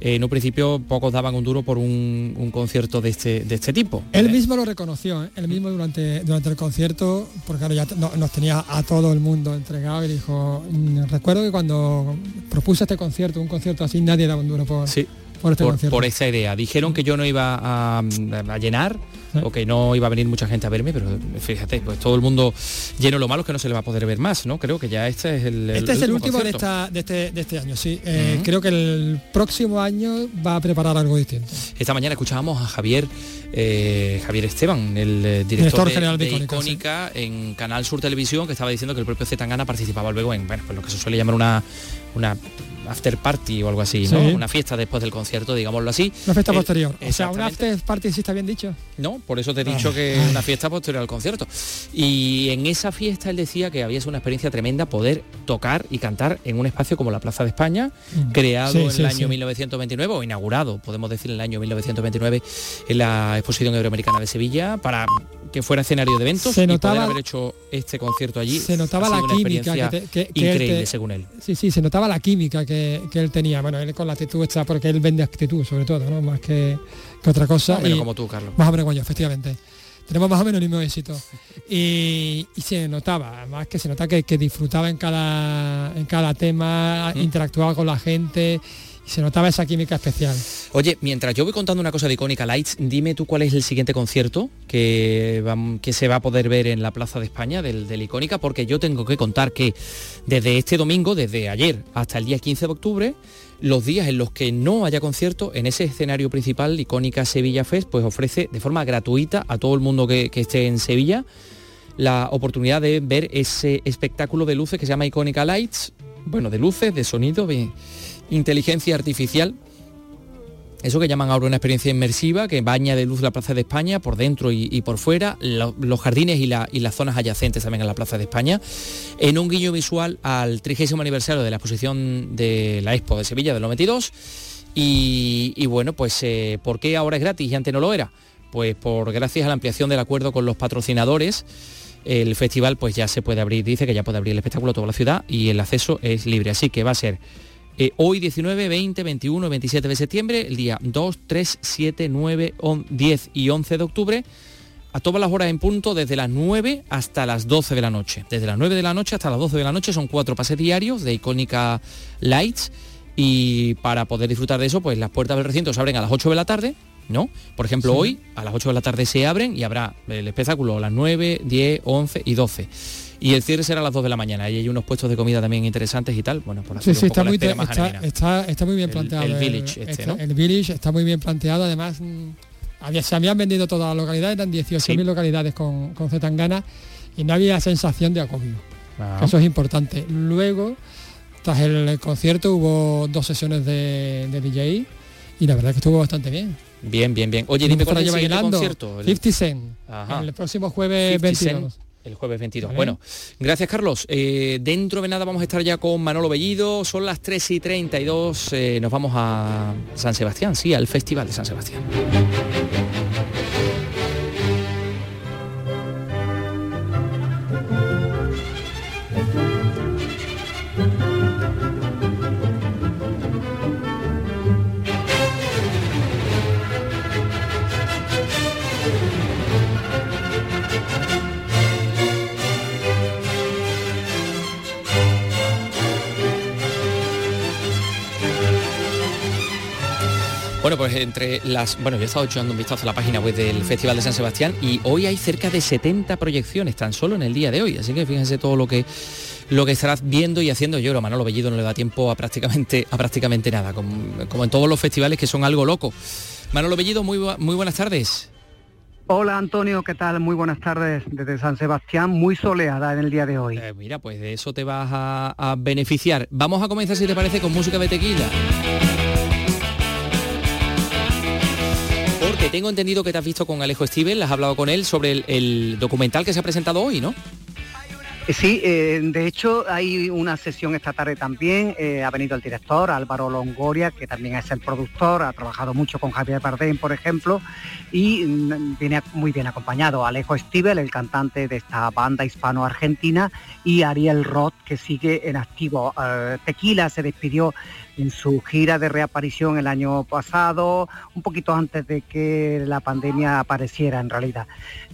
Speaker 3: eh, en un principio pocos daban un duro por un, un concierto de este, de este tipo.
Speaker 4: Él mismo lo reconoció, ¿eh? él mismo durante, durante el concierto, porque claro, ya no- nos tenía a todo el mundo entregado y dijo, "Mm, recuerdo que cuando propuse este concierto, un concierto así, nadie daba un duro por,
Speaker 3: Sí.
Speaker 4: por este
Speaker 3: por,
Speaker 4: concierto.
Speaker 3: por esa idea. Dijeron que yo no iba a, a llenar o que no iba a venir mucha gente a verme, pero fíjate, pues todo el mundo lleno. Lo malo es que no se le va a poder ver más, ¿no? Creo que ya este es el,
Speaker 4: Este es el último de, esta, de, este, de este año, sí. Eh. Creo que el próximo año va a preparar algo distinto.
Speaker 3: Esta mañana escuchábamos a Javier eh, Javier Esteban, el eh, director,
Speaker 4: Director
Speaker 3: de,
Speaker 4: general de Icónica,
Speaker 3: en Canal Sur Televisión, que estaba diciendo que el propio Zetangana participaba luego en bueno, pues lo que se suele llamar una, una after party o algo así, ¿no?
Speaker 4: Sí.
Speaker 3: Una fiesta después del concierto, digámoslo así.
Speaker 4: Una fiesta
Speaker 3: Eh,
Speaker 4: posterior. O sea, un
Speaker 3: exactamente.
Speaker 4: after party sí está bien dicho.
Speaker 3: No, por eso te he dicho
Speaker 4: Ah.
Speaker 3: que es una fiesta posterior al concierto. Y en esa fiesta él decía que había sido una experiencia tremenda poder tocar y cantar en un espacio como la Plaza de España,
Speaker 4: Mm.
Speaker 3: creado
Speaker 4: Sí,
Speaker 3: en
Speaker 4: sí,
Speaker 3: el año
Speaker 4: sí.
Speaker 3: 1929 o inaugurado, podemos decir, en el año 1929 en la Exposición Euroamericana de Sevilla para que fuera escenario de eventos
Speaker 4: Se
Speaker 3: y
Speaker 4: notaba-
Speaker 3: poder haber hecho este concierto allí.
Speaker 4: se notaba la química que, te- que- que él
Speaker 3: increíble
Speaker 4: te-
Speaker 3: según él.
Speaker 4: Sí, sí, se notaba la química que, que él tenía. Bueno, él con la actitud está porque él vende actitud, sobre todo, ¿no? Más que, que otra cosa.
Speaker 3: Más o menos
Speaker 4: Y-
Speaker 3: como tú, Carlos.
Speaker 4: Más o menos como yo, efectivamente. Tenemos más o menos el mismo éxito. Y, y se notaba, además que se nota que, que disfrutaba en cada, en cada tema,
Speaker 3: Mm.
Speaker 4: interactuaba con la gente se notaba esa química especial.
Speaker 3: Oye, mientras yo voy contando una cosa de Icónica Lights, dime tú cuál es el siguiente concierto que, que se va a poder ver en la Plaza de España del, del Icónica, porque yo tengo que contar que desde este domingo, desde ayer hasta el día 15 de octubre, los días en los que no haya concierto, en ese escenario principal, Icónica Sevilla Fest, pues ofrece de forma gratuita a todo el mundo que, que esté en Sevilla la oportunidad de ver ese espectáculo de luces que se llama Icónica Lights, bueno, de luces, de sonido, de inteligencia artificial, eso que llaman ahora una experiencia inmersiva que baña de luz la Plaza de España por dentro y, por fuera, lo- los jardines y las zonas adyacentes también a la Plaza de España, en un guiño visual al 30 aniversario de la exposición de la Expo de Sevilla del 92. Y, y bueno, pues eh, ¿por qué ahora es gratis y antes no lo era? Pues por gracias a la ampliación del acuerdo con los patrocinadores, el festival pues ya se puede abrir, dice que ya puede abrir el espectáculo a toda la ciudad y el acceso es libre. Así que va a ser eh, hoy 19, 20, 21, 27 de septiembre, el día 2, 3, 7, 9, 10 y 11 de octubre, a todas las horas en punto, desde las 9 hasta las 12 de la noche. Desde las 9 de la noche hasta las 12 de la noche son cuatro pases diarios de Icónica Lights y para poder disfrutar de eso, pues las puertas del recinto se abren a las 8 de la tarde, ¿no? Por ejemplo,
Speaker 4: Sí.
Speaker 3: hoy a las 8 de la tarde se abren y habrá el espectáculo a las 9, 10, 11 y 12. Y el cierre será a las 2 de la mañana. Y hay unos puestos de comida también interesantes y tal. Bueno, por hacer
Speaker 4: sí,
Speaker 3: un
Speaker 4: está
Speaker 3: la
Speaker 4: muy,
Speaker 3: espera más
Speaker 4: está,
Speaker 3: amena.
Speaker 4: está- está muy bien
Speaker 3: El-
Speaker 4: planteado.
Speaker 3: el village este,
Speaker 4: este-
Speaker 3: ¿no?
Speaker 4: el village está muy bien planteado, además mm, había, se habían vendido todas las localidades, eran 18.000
Speaker 3: Sí.
Speaker 4: localidades con, con Zetangana y no había sensación de acopio.
Speaker 3: Ah.
Speaker 4: Eso es importante. Luego, tras el concierto hubo dos sesiones de, de DJ y la verdad es que estuvo bastante bien.
Speaker 3: Bien, bien, bien. Oye, dime cuál es el concierto. El-
Speaker 4: 50 Cent.
Speaker 3: Ajá.
Speaker 4: El próximo jueves
Speaker 3: 50 Cent,
Speaker 4: 22.
Speaker 3: El jueves 22.
Speaker 4: Vale.
Speaker 3: Bueno, gracias Carlos. Eh, dentro de nada vamos a estar ya con Manolo Bellido. Son las 3 y 32. eh, nos vamos a San Sebastián, sí, al Festival de San Sebastián. Entre las... Bueno, yo he estado echando un vistazo a la página web del Festival de San Sebastián y hoy hay cerca de 70 proyecciones tan solo en el día de hoy. Así que fíjense todo lo que lo que estarás viendo y haciendo yo, Manolo Bellido no le da tiempo a prácticamente, a prácticamente nada, como, como en todos los festivales que son algo loco. Manolo Bellido, muy, muy buenas tardes.
Speaker 13: Hola Antonio, ¿qué tal? Muy buenas tardes desde San Sebastián, muy soleada en el día de hoy.
Speaker 3: Eh, mira, pues de eso te vas a, a beneficiar. Vamos a comenzar, si te parece, con música de tequila. Tengo entendido que te has visto con Alejo Stivel, has hablado con él sobre el documental que se ha presentado hoy, ¿no?
Speaker 13: Eh, Sí, eh, de hecho hay una sesión esta tarde también, eh, ha venido el director Álvaro Longoria, que también es el productor, ha trabajado mucho con Javier Bardem, por ejemplo, y mm, viene muy bien acompañado Alejo Stivel, el cantante de esta banda hispano-argentina, y Ariel Roth, que sigue en activo. Tequila se despidió en su gira de reaparición el año pasado, un poquito antes de que la pandemia apareciera en realidad.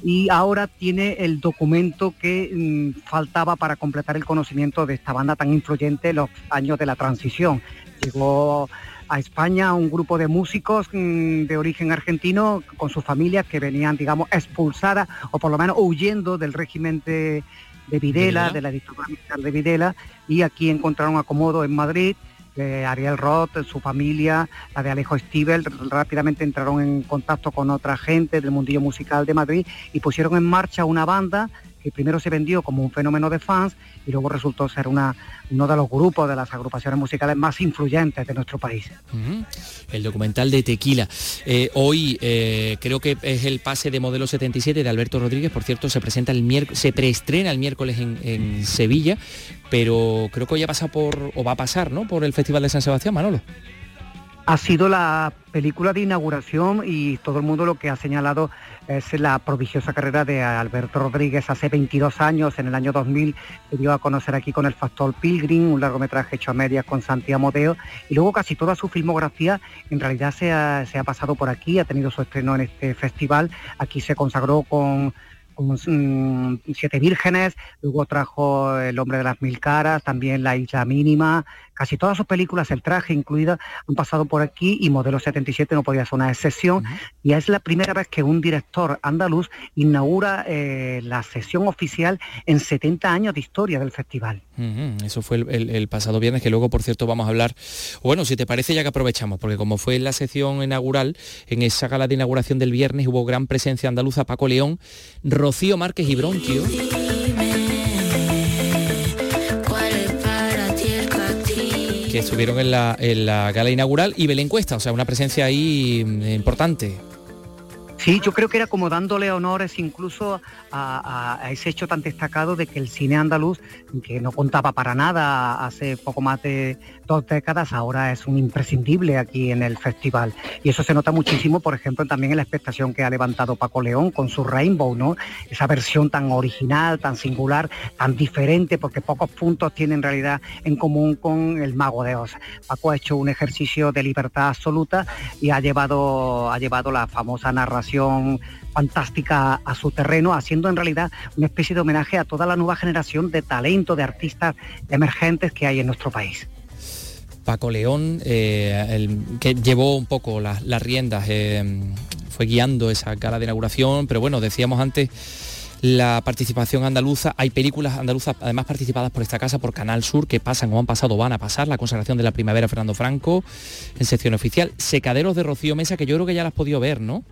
Speaker 13: Y ahora tiene el documento que mm, faltaba para completar el conocimiento de esta banda tan influyente en los años de la transición. Llegó a España un grupo de músicos mm, de origen argentino con sus familias que venían, digamos, expulsadas o por lo menos huyendo del régimen de, de Videla,
Speaker 14: Videla.
Speaker 13: de la dictadura militar de Videla, y aquí encontraron acomodo en Madrid. eh, Ariel Roth, su familia, la de Alejo Stivel, rápidamente entraron en contacto con otra gente del mundillo musical de Madrid y pusieron en marcha una banda que primero se vendió como un fenómeno de fans y luego resultó ser una, uno de los grupos de las agrupaciones musicales más influyentes de nuestro país.
Speaker 3: El documental de Tequila. Eh, hoy eh, creo que es el pase de modelo 77 de Alberto Rodríguez, por cierto, se presenta el miércoles, se preestrena el miércoles en, en Sevilla, pero creo que hoy ha pasado por, o va a pasar, ¿no? Por el Festival de San Sebastián, Manolo.
Speaker 13: Ha sido la película de inauguración y todo el mundo lo que ha señalado es la prodigiosa carrera de Alberto Rodríguez. Hace 22 años, en el año 2000, que dio a conocer aquí con El Factor Pilgrim, un largometraje hecho a medias con Santiago Modeo, y luego casi toda su filmografía en realidad se ha, se ha pasado por aquí, ha tenido su estreno en este festival, aquí se consagró con con mm, Siete Vírgenes, luego trajo El hombre de las mil caras, también La isla mínima, casi todas sus películas, el traje incluida, han pasado por aquí y Modelo 77 no podía ser una excepción. Y es la primera vez que un director andaluz inaugura eh, la sesión oficial en 70 años de historia del festival.
Speaker 3: Eso fue el, pasado viernes, que luego, por cierto, vamos a hablar. Bueno, si te parece, ya que aprovechamos, porque como fue la sesión inaugural, en esa gala de inauguración del viernes hubo gran presencia andaluza Paco León, Rocío Márquez y Bronquio. Que estuvieron en la, en la gala inaugural y Belén Cuesta, o sea, una presencia ahí mm, importante.
Speaker 13: Sí, yo creo que era como dándole honores incluso a, ese hecho tan destacado de que el cine andaluz, que no contaba para nada hace poco más de dos décadas, ahora es un imprescindible aquí en el festival. Y eso se nota muchísimo, por ejemplo, también en la expectación que ha levantado Paco León con su Rainbow, ¿no? Esa versión tan original, tan singular, tan diferente, porque pocos puntos tienen en realidad en común con el Mago de Oz. Paco ha hecho un ejercicio de libertad absoluta y ha llevado, ha llevado la famosa narración fantástica a su terreno, haciendo en realidad una especie de homenaje a toda la nueva generación de talento, de artistas emergentes que hay en nuestro país.
Speaker 3: Paco León, eh, que llevó un poco las, riendas, eh, fue guiando esa gala de inauguración, pero bueno, decíamos antes la participación andaluza. Hay películas andaluzas, además participadas por esta casa, por Canal Sur, que pasan o han pasado, van a pasar. La consagración de la primavera, Fernando Franco, en sección oficial. Secaderos de Rocío Mesa, que yo creo que ya las has podido ver, ¿no?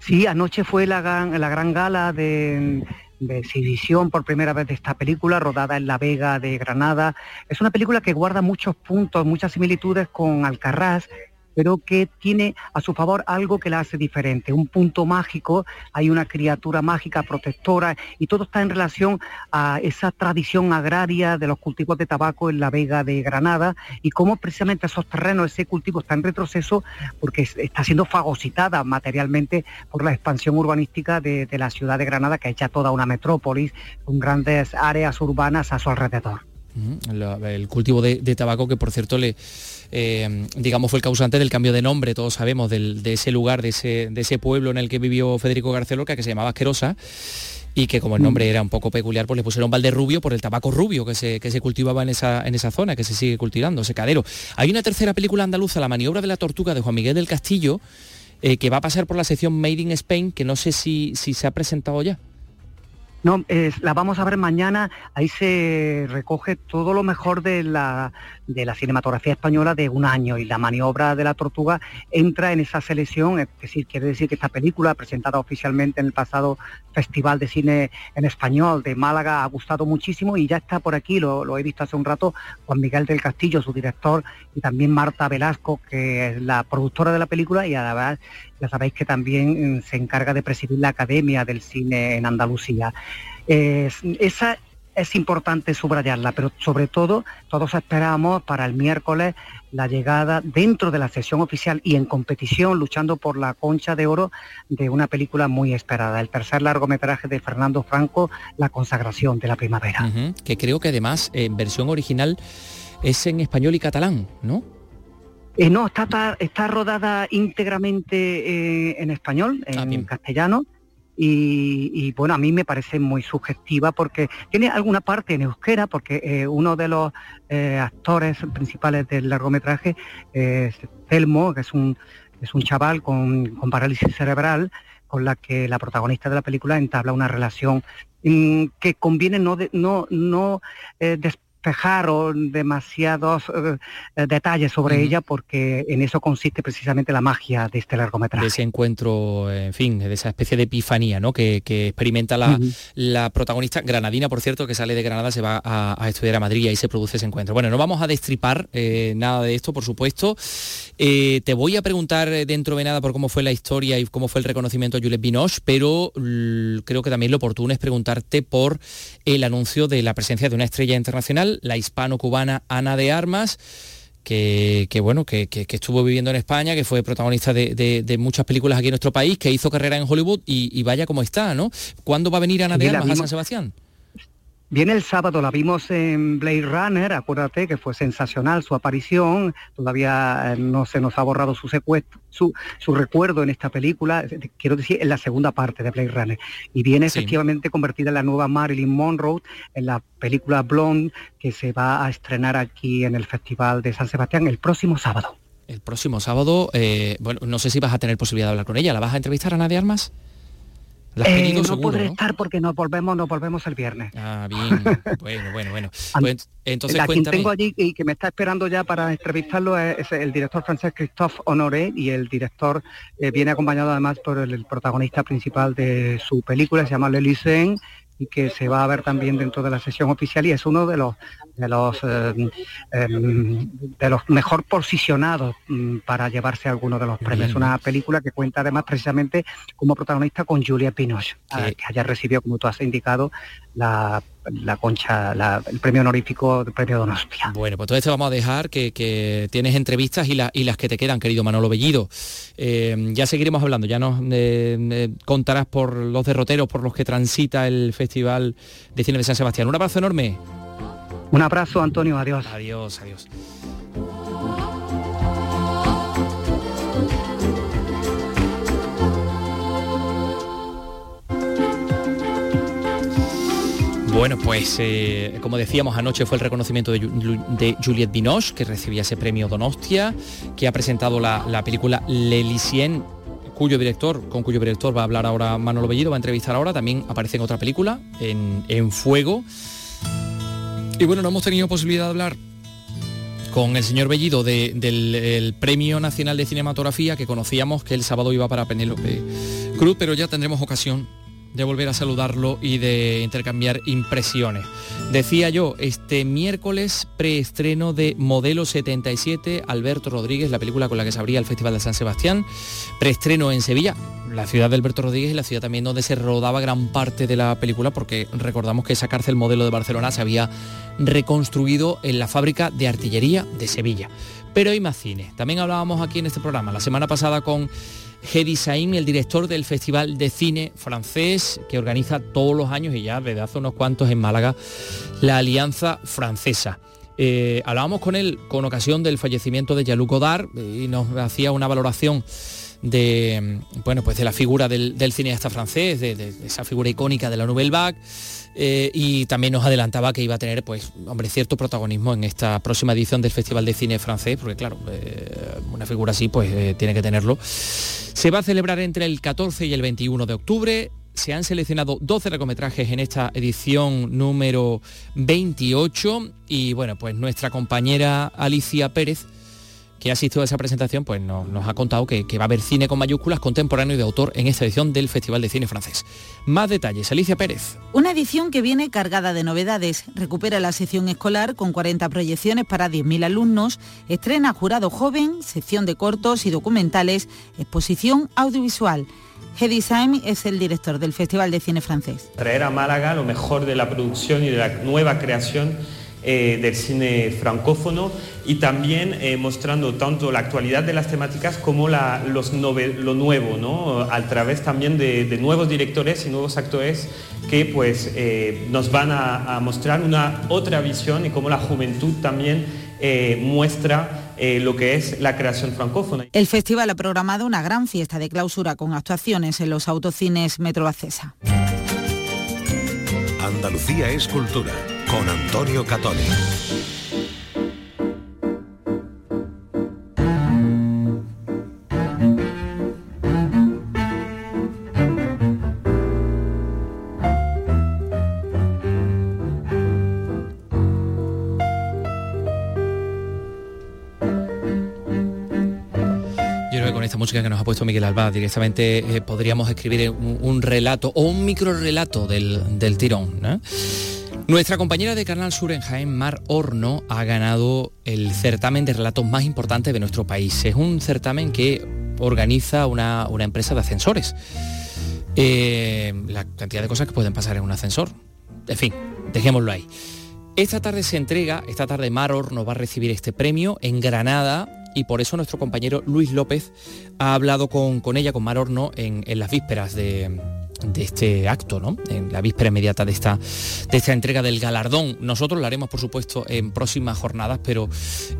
Speaker 13: Sí, anoche fue la gran, la gran gala de, de exhibición por primera vez de esta película, rodada en La Vega de Granada. Es una película que guarda muchos puntos, muchas similitudes con Alcarrás pero que tiene a su favor algo que la hace diferente, un punto mágico, hay una criatura mágica protectora y todo está en relación a esa tradición agraria de los cultivos de tabaco en la Vega de Granada y cómo precisamente esos terrenos, ese cultivo está en retroceso porque está siendo fagocitada materialmente por la expansión urbanística de, la ciudad de Granada que ha hecho toda una metrópolis con grandes áreas urbanas a su alrededor.
Speaker 3: El cultivo de tabaco que por cierto le eh, digamos, fue el causante del cambio de nombre, todos sabemos, de ese lugar, de ese, de ese pueblo en el que vivió Federico García Lorca, que se llamaba Asquerosa, y que como el nombre mm. era un poco peculiar, pues le pusieron Rubio por el tabaco rubio que se, que se cultivaba en esa, en esa zona, que se sigue cultivando, secadero. Hay una tercera película andaluza, La maniobra de la tortuga, de Juan Miguel del Castillo, eh, que va a pasar por la sección Made in Spain, que no sé si, si se ha presentado ya.
Speaker 13: No, la vamos a ver mañana. Ahí se recoge todo lo mejor de la, de la cinematografía española de un año y la maniobra de la tortuga entra en esa selección. Es decir, quiere decir que esta película, presentada oficialmente en el pasado Festival de Cine en Español de Málaga, ha gustado muchísimo y ya está por aquí, lo, lo he visto hace un rato, Juan Miguel del Castillo, su director, y también Marta Velasco, que es la productora de la película y además ya sabéis que también mm, se encarga de presidir la Academia del Cine en Andalucía. esa es importante subrayarla, pero sobre todo todos esperamos para el miércoles la llegada dentro de la sesión oficial y en competición, luchando por la concha de oro de una película muy esperada, el tercer largometraje de Fernando Franco, La consagración de la primavera.
Speaker 3: que creo que además en versión original es en español y catalán, ¿no?
Speaker 13: Eh, no, está, está rodada íntegramente eh, en español, ah, en castellano. Y, bueno, a mí me parece muy sugestiva porque tiene alguna parte en euskera, porque eh, uno de los actores principales del largometraje es Telmo, que es un, es un chaval con, parálisis cerebral, con la que la protagonista de la película entabla una relación mm, que conviene no, no, no o demasiados eh, detalles sobre ella porque en eso consiste precisamente la magia de este largometraje.
Speaker 3: De ese encuentro, en fin, de esa especie de epifanía ¿no? que, experimenta la, la, protagonista granadina, por cierto, que sale de Granada, se va a, estudiar a Madrid y ahí se produce ese encuentro. Bueno, no vamos a destripar eh, nada de esto, por supuesto. Eh, te voy a preguntar dentro de nada por cómo fue la historia y cómo fue el reconocimiento a Juliette Binoche, pero creo que también lo oportuno es preguntarte por el anuncio de la presencia de una estrella internacional la hispano-cubana Ana de Armas, que, bueno, que, estuvo viviendo en España, que fue protagonista de, muchas películas aquí en nuestro país, que hizo carrera en Hollywood y, vaya como está, ¿no? ¿Cuándo va a venir Ana de Armas a San Sebastián?
Speaker 13: Viene el sábado, la vimos en Blade Runner, acuérdate que fue sensacional su aparición, todavía eh, no se nos ha borrado su, su, su, recuerdo en esta película, quiero decir, en la segunda parte de Blade Runner. Y viene efectivamente convertida en la nueva Marilyn Monroe en la película Blonde que se va a estrenar aquí en el Festival de San Sebastián el próximo sábado.
Speaker 3: El próximo sábado, eh, bueno, no sé si vas a tener posibilidad de hablar con ella, ¿la vas a entrevistar a Nadia Armas?
Speaker 13: Eh, no podré estar porque nos volvemos, nos volvemos el viernes.
Speaker 3: Ah, bien. bueno, bueno, bueno. Pues, entonces,
Speaker 13: quien tengo allí y que me está esperando ya para entrevistarlo es, el director francés Christophe Honoré y el director eh, viene acompañado además por el, protagonista principal de su película, se llama L'Elyséen y que se va a ver también dentro de la sesión oficial y es uno de los de los eh, em, de los mejor posicionados mm, para llevarse alguno de los premios. Una película que cuenta además precisamente como protagonista con Julia Pinoche, que haya recibido, como tú has indicado, la concha, el premio honorífico del premio Donostia.
Speaker 3: Bueno, pues entonces te vamos a dejar que, tienes entrevistas y, y, las que te quedan, querido Manolo Bellido. Eh, ya seguiremos hablando, ya nos eh, contarás por los derroteros por los que transita el Festival de Cine de San Sebastián. Un abrazo enorme.
Speaker 13: Un abrazo, Antonio, adiós.
Speaker 3: Adiós, adiós. Bueno, pues eh, como decíamos anoche fue el reconocimiento de, Juliette Binoche, que recibía ese premio Donostia, que ha presentado la, película L'Elysienne, cuyo director, con cuyo director va a hablar ahora Manolo Bellido, va a entrevistar ahora, también aparece en otra película, en, Fuego. Y bueno, no hemos tenido posibilidad de hablar con el señor Bellido del Premio Nacional de Cinematografía que conocíamos que el sábado iba para Penélope Cruz, pero ya tendremos ocasión de volver a saludarlo y de intercambiar impresiones. Decía yo, este miércoles preestreno de Modelo 77, Alberto Rodríguez, la película con la que se abría el Festival de San Sebastián, preestreno en Sevilla, la ciudad de Alberto Rodríguez y la ciudad también donde se rodaba gran parte de la película, porque recordamos que esa cárcel modelo de Barcelona se había reconstruido en la fábrica de artillería de Sevilla. Pero hay más cine. También hablábamos aquí en este programa la semana pasada con Hedi Saim, el director del Festival de Cine francés, que organiza todos los años y ya desde hace unos cuantos en Málaga, la Alianza Francesa. Eh, hablábamos con él con ocasión del fallecimiento de Jean-Luc Godard y nos hacía una valoración de, bueno, pues de la figura del, cineasta francés, de, esa figura icónica de la Nouvelle Vague eh, y también nos adelantaba que iba a tener pues hombre cierto protagonismo en esta próxima edición del Festival de Cine francés porque claro eh, una figura así pues eh, tiene que tenerlo. Se va a celebrar entre el 14 y el 21 de octubre. Se han seleccionado 12 largometrajes en esta edición número 28 y bueno pues nuestra compañera Alicia Pérez que ha asistido a esa presentación, pues nos, ha contado que, va a haber cine con mayúsculas contemporáneo y de autor en esta edición del Festival de Cine Francés. Más detalles, Alicia Pérez.
Speaker 14: Una edición que viene cargada de novedades. Recupera la sección escolar con 40 proyecciones para 10.000 alumnos, estrena Jurado Joven, sección de cortos y documentales, exposición audiovisual. Hedy Saim es el director del Festival de Cine Francés.
Speaker 15: Traer a Málaga lo mejor de la producción y de la nueva creación eh, del cine francófono y también eh, mostrando tanto la actualidad de las temáticas como los lo nuevo, ¿no? a través también de, nuevos directores y nuevos actores que pues, eh, nos van a, mostrar una otra visión y cómo la juventud también muestra lo que es la creación francófona.
Speaker 14: El festival ha programado una gran fiesta de clausura con actuaciones en los autocines Metro Acesa.
Speaker 1: Andalucía es cultura con Antonio Catoni.
Speaker 3: música que nos ha puesto Miguel Alba, directamente eh, podríamos escribir un, relato o un micro relato del, tirón. Nuestra compañera de Canal Sur en Jaén, Mar Horno, ha ganado el certamen de relatos más importante de nuestro país. Es un certamen que organiza una, empresa de ascensores. Eh, la cantidad de cosas que pueden pasar en un ascensor. En fin, dejémoslo ahí. Esta tarde se entrega, esta tarde Mar Horno va a recibir este premio en Granada y por eso nuestro compañero Luis López ha hablado con, ella, con Mar Horno, en, las vísperas de, de este acto, ¿no? En la víspera inmediata de esta, de esta entrega del galardón. Nosotros lo haremos, por supuesto, en próximas jornadas, pero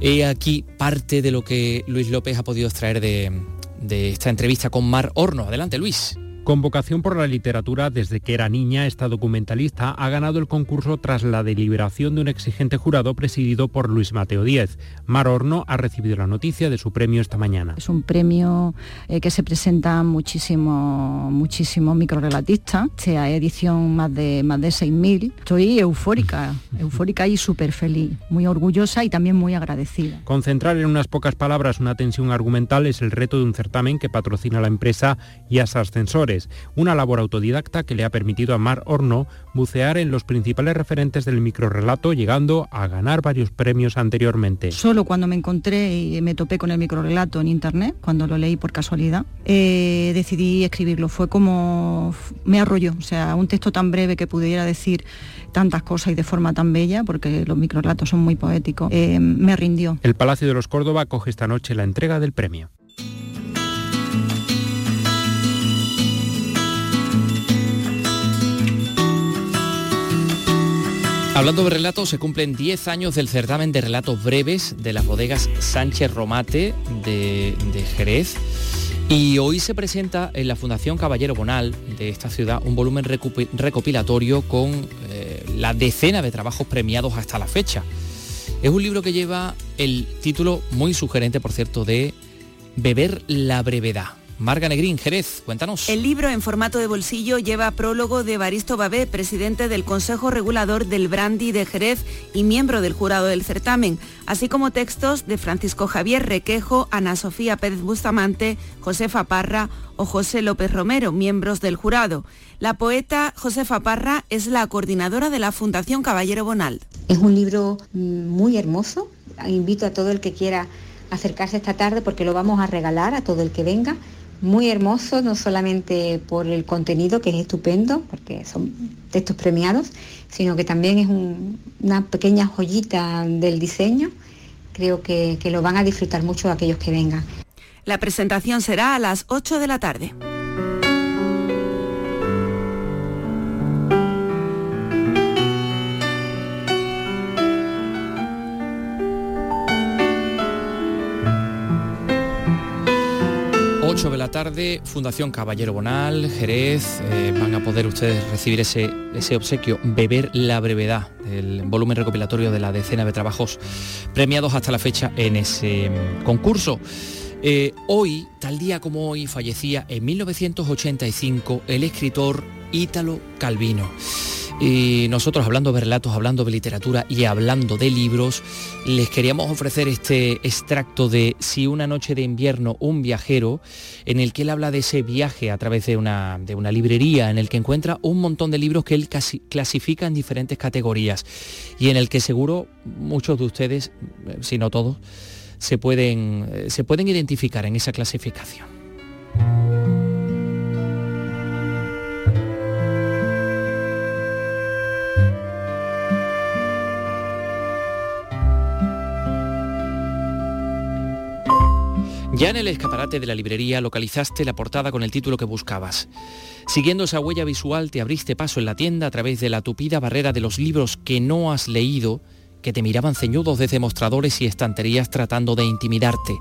Speaker 3: he aquí parte de lo que Luis López ha podido extraer de, de esta entrevista con Mar Horno. Adelante, Luis.
Speaker 16: Con vocación por la literatura desde que era niña, esta documentalista ha ganado el concurso tras la deliberación de un exigente jurado presidido por Luis Mateo Díez. Mar Horno ha recibido la noticia de su premio esta mañana.
Speaker 17: Es un premio eh, que se presenta muchísimos muchísimo microrelatistas, sea edición más de más de 6.000. Estoy eufórica, eufórica y súper feliz, muy orgullosa y también muy agradecida.
Speaker 16: Concentrar en unas pocas palabras una tensión argumental es el reto de un certamen que patrocina la empresa Yasa Ascensores una labor autodidacta que le ha permitido a Mar Horno bucear en los principales referentes del microrelato, llegando a ganar varios premios anteriormente.
Speaker 17: Solo cuando me encontré y me topé con el microrelato en internet, cuando lo leí por casualidad, eh, decidí escribirlo. Fue como me arrolló, o sea, un texto tan breve que pudiera decir tantas cosas y de forma tan bella, porque los microrelatos son muy poéticos, eh, me rindió.
Speaker 16: El Palacio de los Córdoba coge esta noche la entrega del premio.
Speaker 3: Hablando de relatos, se cumplen 10 años del certamen de relatos breves de las bodegas Sánchez Romate de, Jerez. Y hoy se presenta en la Fundación Caballero Bonal de esta ciudad un volumen recopilatorio con eh, la decena de trabajos premiados hasta la fecha. Es un libro que lleva el título muy sugerente, por cierto, de Beber la brevedad. Marga Negrín, Jerez, cuéntanos.
Speaker 18: El libro en formato de bolsillo lleva prólogo de Baristo Babé, presidente del Consejo Regulador del Brandy de Jerez y miembro del jurado del certamen, así como textos de Francisco Javier Requejo, Ana Sofía Pérez Bustamante, Josefa Parra o José López Romero, miembros del jurado. La poeta Josefa Parra es la coordinadora de la Fundación Caballero Bonal.
Speaker 19: Es un libro mm, muy hermoso, invito a todo el que quiera acercarse esta tarde porque lo vamos a regalar a todo el que venga muy hermoso, no solamente por el contenido, que es estupendo, porque son textos premiados, sino que también es una pequeña joyita del diseño. Creo que, que lo van a disfrutar mucho aquellos que vengan.
Speaker 18: La presentación será a las 8 de la tarde.
Speaker 3: 8 de la tarde, Fundación Caballero Bonal, Jerez, eh, van a poder ustedes recibir ese, ese obsequio, Beber la Brevedad, el volumen recopilatorio de la decena de trabajos premiados hasta la fecha en ese mm, concurso. Eh, hoy, tal día como hoy, fallecía en 1985 el escritor Ítalo Calvino. Y nosotros hablando de relatos, hablando de literatura y hablando de libros, les queríamos ofrecer este extracto de Si una noche de invierno, un viajero, en el que él habla de ese viaje a través de una, de una librería, en el que encuentra un montón de libros que él casi clasifica en diferentes categorías y en el que seguro muchos de ustedes, eh, si no todos, se pueden, eh, se pueden identificar en esa clasificación. Ya en el escaparate de la librería localizaste la portada con el título que buscabas. Siguiendo esa huella visual te abriste paso en la tienda a través de la tupida barrera de los libros que no has leído, que te miraban ceñudos desde mostradores y estanterías tratando de intimidarte.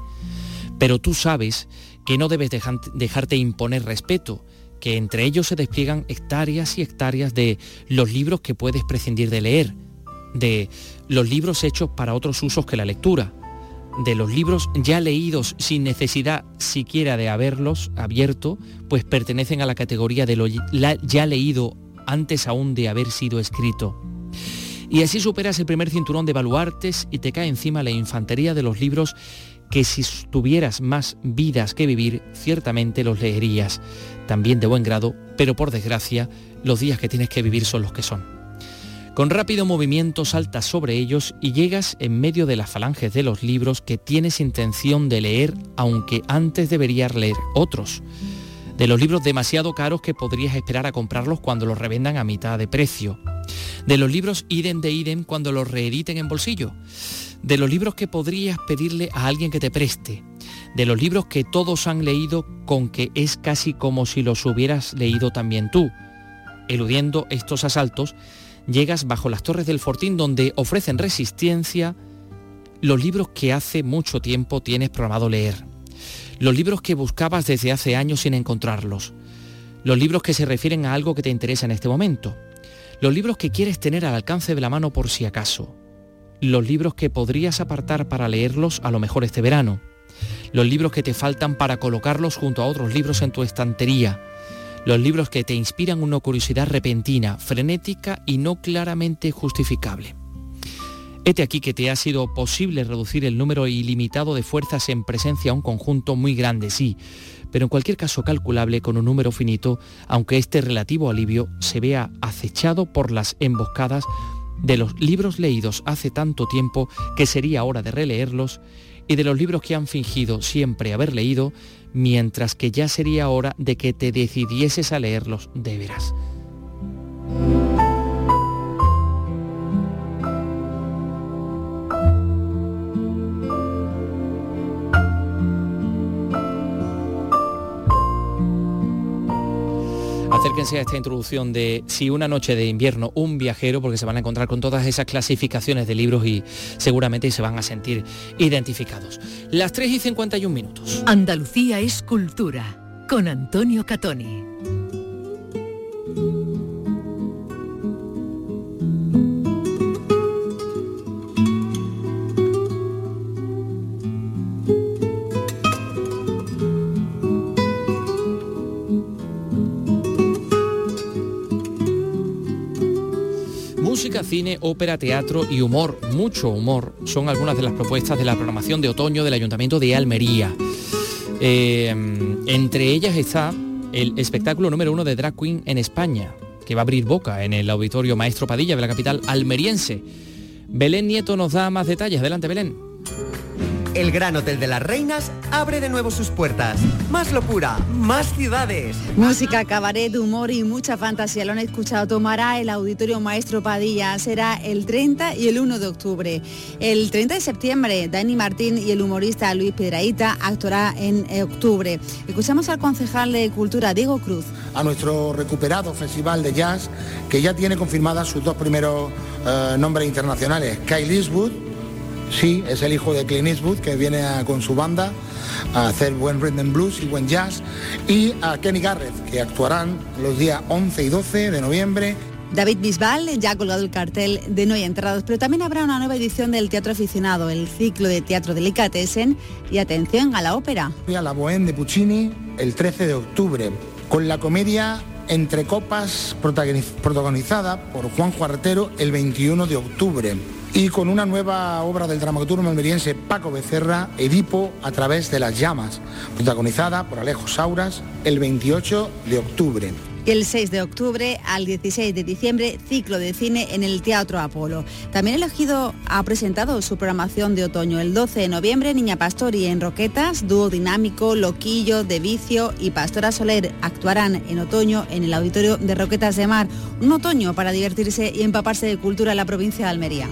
Speaker 3: Pero tú sabes que no debes dejarte imponer respeto, que entre ellos se despliegan hectáreas y hectáreas de los libros que puedes prescindir de leer, de los libros hechos para otros usos que la lectura, de los libros ya leídos sin necesidad siquiera de haberlos abierto, pues pertenecen a la categoría de lo ya leído antes aún de haber sido escrito. Y así superas el primer cinturón de baluartes y te cae encima la infantería de los libros que si tuvieras más vidas que vivir, ciertamente los leerías, también de buen grado, pero por desgracia, los días que tienes que vivir son los que son. Con rápido movimiento saltas sobre ellos y llegas en medio de las falanges de los libros que tienes intención de leer, aunque antes deberías leer otros. De los libros demasiado caros que podrías esperar a comprarlos cuando los revendan a mitad de precio. De los libros idem de idem cuando los reediten en bolsillo. De los libros que podrías pedirle a alguien que te preste. de los libros que todos han leído con que es casi como si los hubieras leído también tú. Eludiendo estos asaltos, llegas bajo las torres del Fortín donde ofrecen resistencia los libros que hace mucho tiempo tienes programado leer. Los libros que buscabas desde hace años sin encontrarlos. Los libros que se refieren a algo que te interesa en este momento. Los libros que quieres tener al alcance de la mano por si acaso. Los libros que podrías apartar para leerlos a lo mejor este verano. Los libros que te faltan para colocarlos junto a otros libros en tu estantería. Los libros que te inspiran una curiosidad repentina, frenética y no claramente justificable. Hete aquí que te ha sido posible reducir el número ilimitado de fuerzas en presencia a un conjunto muy grande, sí, pero en cualquier caso calculable con un número finito, aunque este relativo alivio se vea acechado por las emboscadas de los libros leídos hace tanto tiempo que sería hora de releerlos y de los libros que han fingido siempre haber leído, mientras que ya sería hora de que te decidieses a leerlos de veras. Acérquense a esta introducción de Si una noche de invierno, un viajero, porque se van a encontrar con todas esas clasificaciones de libros y seguramente se van a sentir identificados. Las 3 y 51 minutos.
Speaker 2: Andalucía es cultura, con Antonio Catoni.
Speaker 3: Cine, ópera, teatro y humor, mucho humor, son algunas de las propuestas de la programación de otoño del Ayuntamiento de Almería. Eh, entre ellas está el espectáculo número uno de Drag Queen en España, que va a abrir boca en el Auditorio Maestro Padilla de la capital almeriense. Belén Nieto nos da más detalles. Adelante, Belén.
Speaker 20: El Gran Hotel de las Reinas abre de nuevo sus puertas. Más locura, más ciudades.
Speaker 21: Música, cabaret, humor y mucha fantasía. Lo han escuchado. Tomará el Auditorio Maestro Padilla. Será el 30 y el 1 de octubre. El 30 de septiembre, Dani Martín y el humorista Luis Piedraíta actuará en octubre. Escuchamos al concejal de Cultura, Diego Cruz.
Speaker 22: A nuestro recuperado Festival de Jazz, que ya tiene confirmadas sus dos primeros eh, nombres internacionales, Kyle Eastwood Sí, es el hijo de Clint Eastwood que viene a- con su banda a hacer buen rhythm blues y buen jazz. Y a Kenny Garrett, que actuarán los días 11 y 12 de noviembre.
Speaker 21: David Bisbal ya ha colgado el cartel de No hay entrados, pero también habrá una nueva edición del Teatro Aficionado, el ciclo de teatro Delicatessen y atención a la ópera.
Speaker 22: Y a la Bohème de Puccini el 13 de octubre, con la comedia Entre Copas protagoniz- protagonizada por Juan Juartero el 21 de octubre. Y con una nueva obra del dramaturgo almeriense Paco Becerra, Edipo a través de las llamas, protagonizada por Alejo Sauras el 28 de octubre.
Speaker 21: El 6 de octubre al 16 de diciembre, ciclo de cine en el Teatro Apolo. También elegido ha presentado su programación de otoño. El 12 de noviembre, Niña Pastori en Roquetas, Dúo Dinámico, Loquillo, De Vicio y Pastora Soler actuarán en otoño en el Auditorio de Roquetas de Mar. Un otoño para divertirse y empaparse de cultura en la provincia de Almería.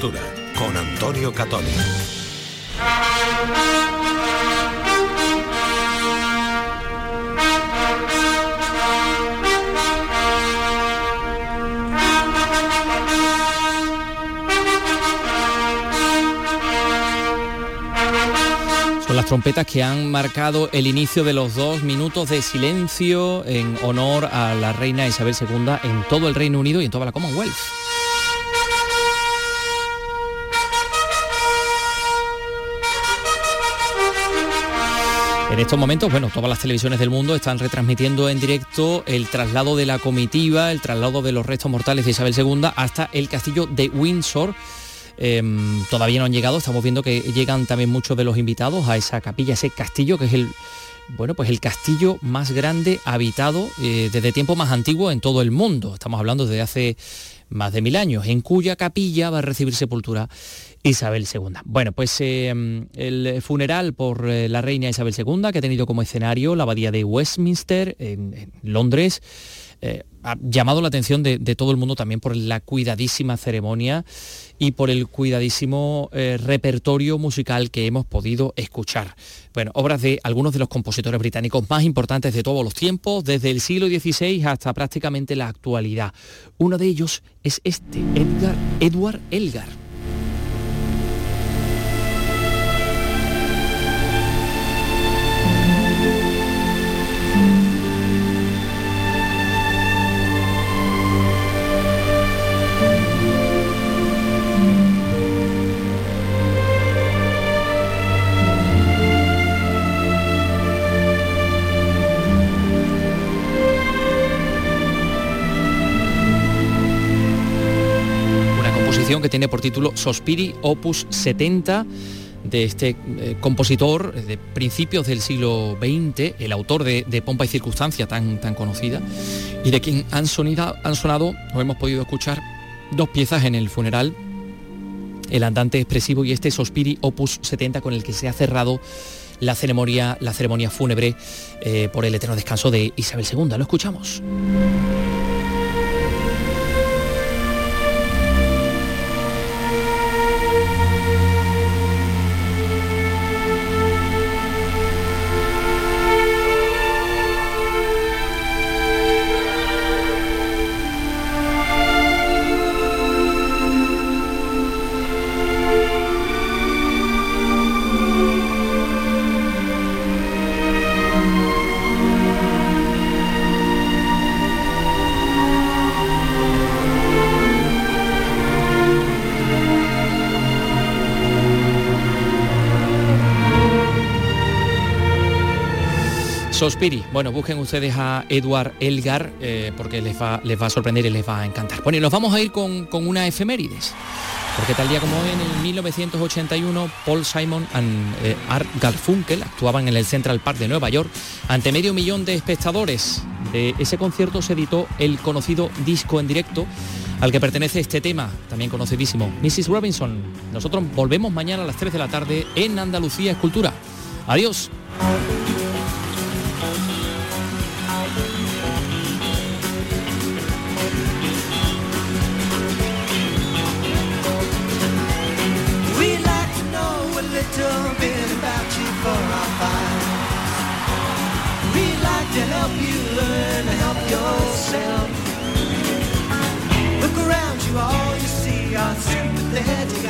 Speaker 23: Con Antonio Catoni.
Speaker 3: Son las trompetas que han marcado el inicio de los dos minutos de silencio en honor a la reina Isabel II en todo el Reino Unido y en toda la Commonwealth. En estos momentos, bueno, todas las televisiones del mundo están retransmitiendo en directo el traslado de la comitiva, el traslado de los restos mortales de Isabel II hasta el castillo de Windsor. Em, todavía no han llegado, estamos viendo que llegan también muchos de los invitados a esa capilla, ese castillo que es el bueno, pues el castillo más grande habitado eh, desde tiempo más antiguo en todo el mundo. Estamos hablando de hace más de mil años, en cuya capilla va a recibir sepultura Isabel II. Bueno, pues eh, el funeral por eh, la reina Isabel II, que ha tenido como escenario la abadía de Westminster, en, Londres, eh, ha llamado la atención de, todo el mundo también por la cuidadísima ceremonia y por el cuidadísimo repertorio musical que hemos podido escuchar. Bueno, obras de algunos de los compositores británicos más importantes de todos los tiempos, desde el siglo XVI hasta prácticamente la actualidad. Uno de ellos es este, Edgar, Edward Elgar. Que tiene por título Sospiri Opus 70 de este eh, compositor de principios del siglo XX, el autor de, Pompa y Circunstancia tan, tan conocida, y de quien han, sonado, han sonado, o hemos podido escuchar, dos piezas en el funeral, el andante expresivo y este Sospiri Opus 70 con el que se ha cerrado la ceremonia, la ceremonia fúnebre eh, por el eterno descanso de Isabel II. Lo escuchamos. Sospiri, bueno, busquen ustedes a Edward Elgar eh, porque les va, les va a sorprender y les va a encantar. Bueno, y nos vamos a ir con, una efemérides. Porque tal día como hoy, en el 1981, Paul Simon y eh, Art Garfunkel actuaban en el Central Park de Nueva York ante medio millón de espectadores. De ese concierto se editó el conocido disco en directo al que pertenece este tema, también conocidísimo, Mrs. Robinson. Nosotros volvemos mañana a las 3 de la tarde en Andalucía Escultura. Adiós. the head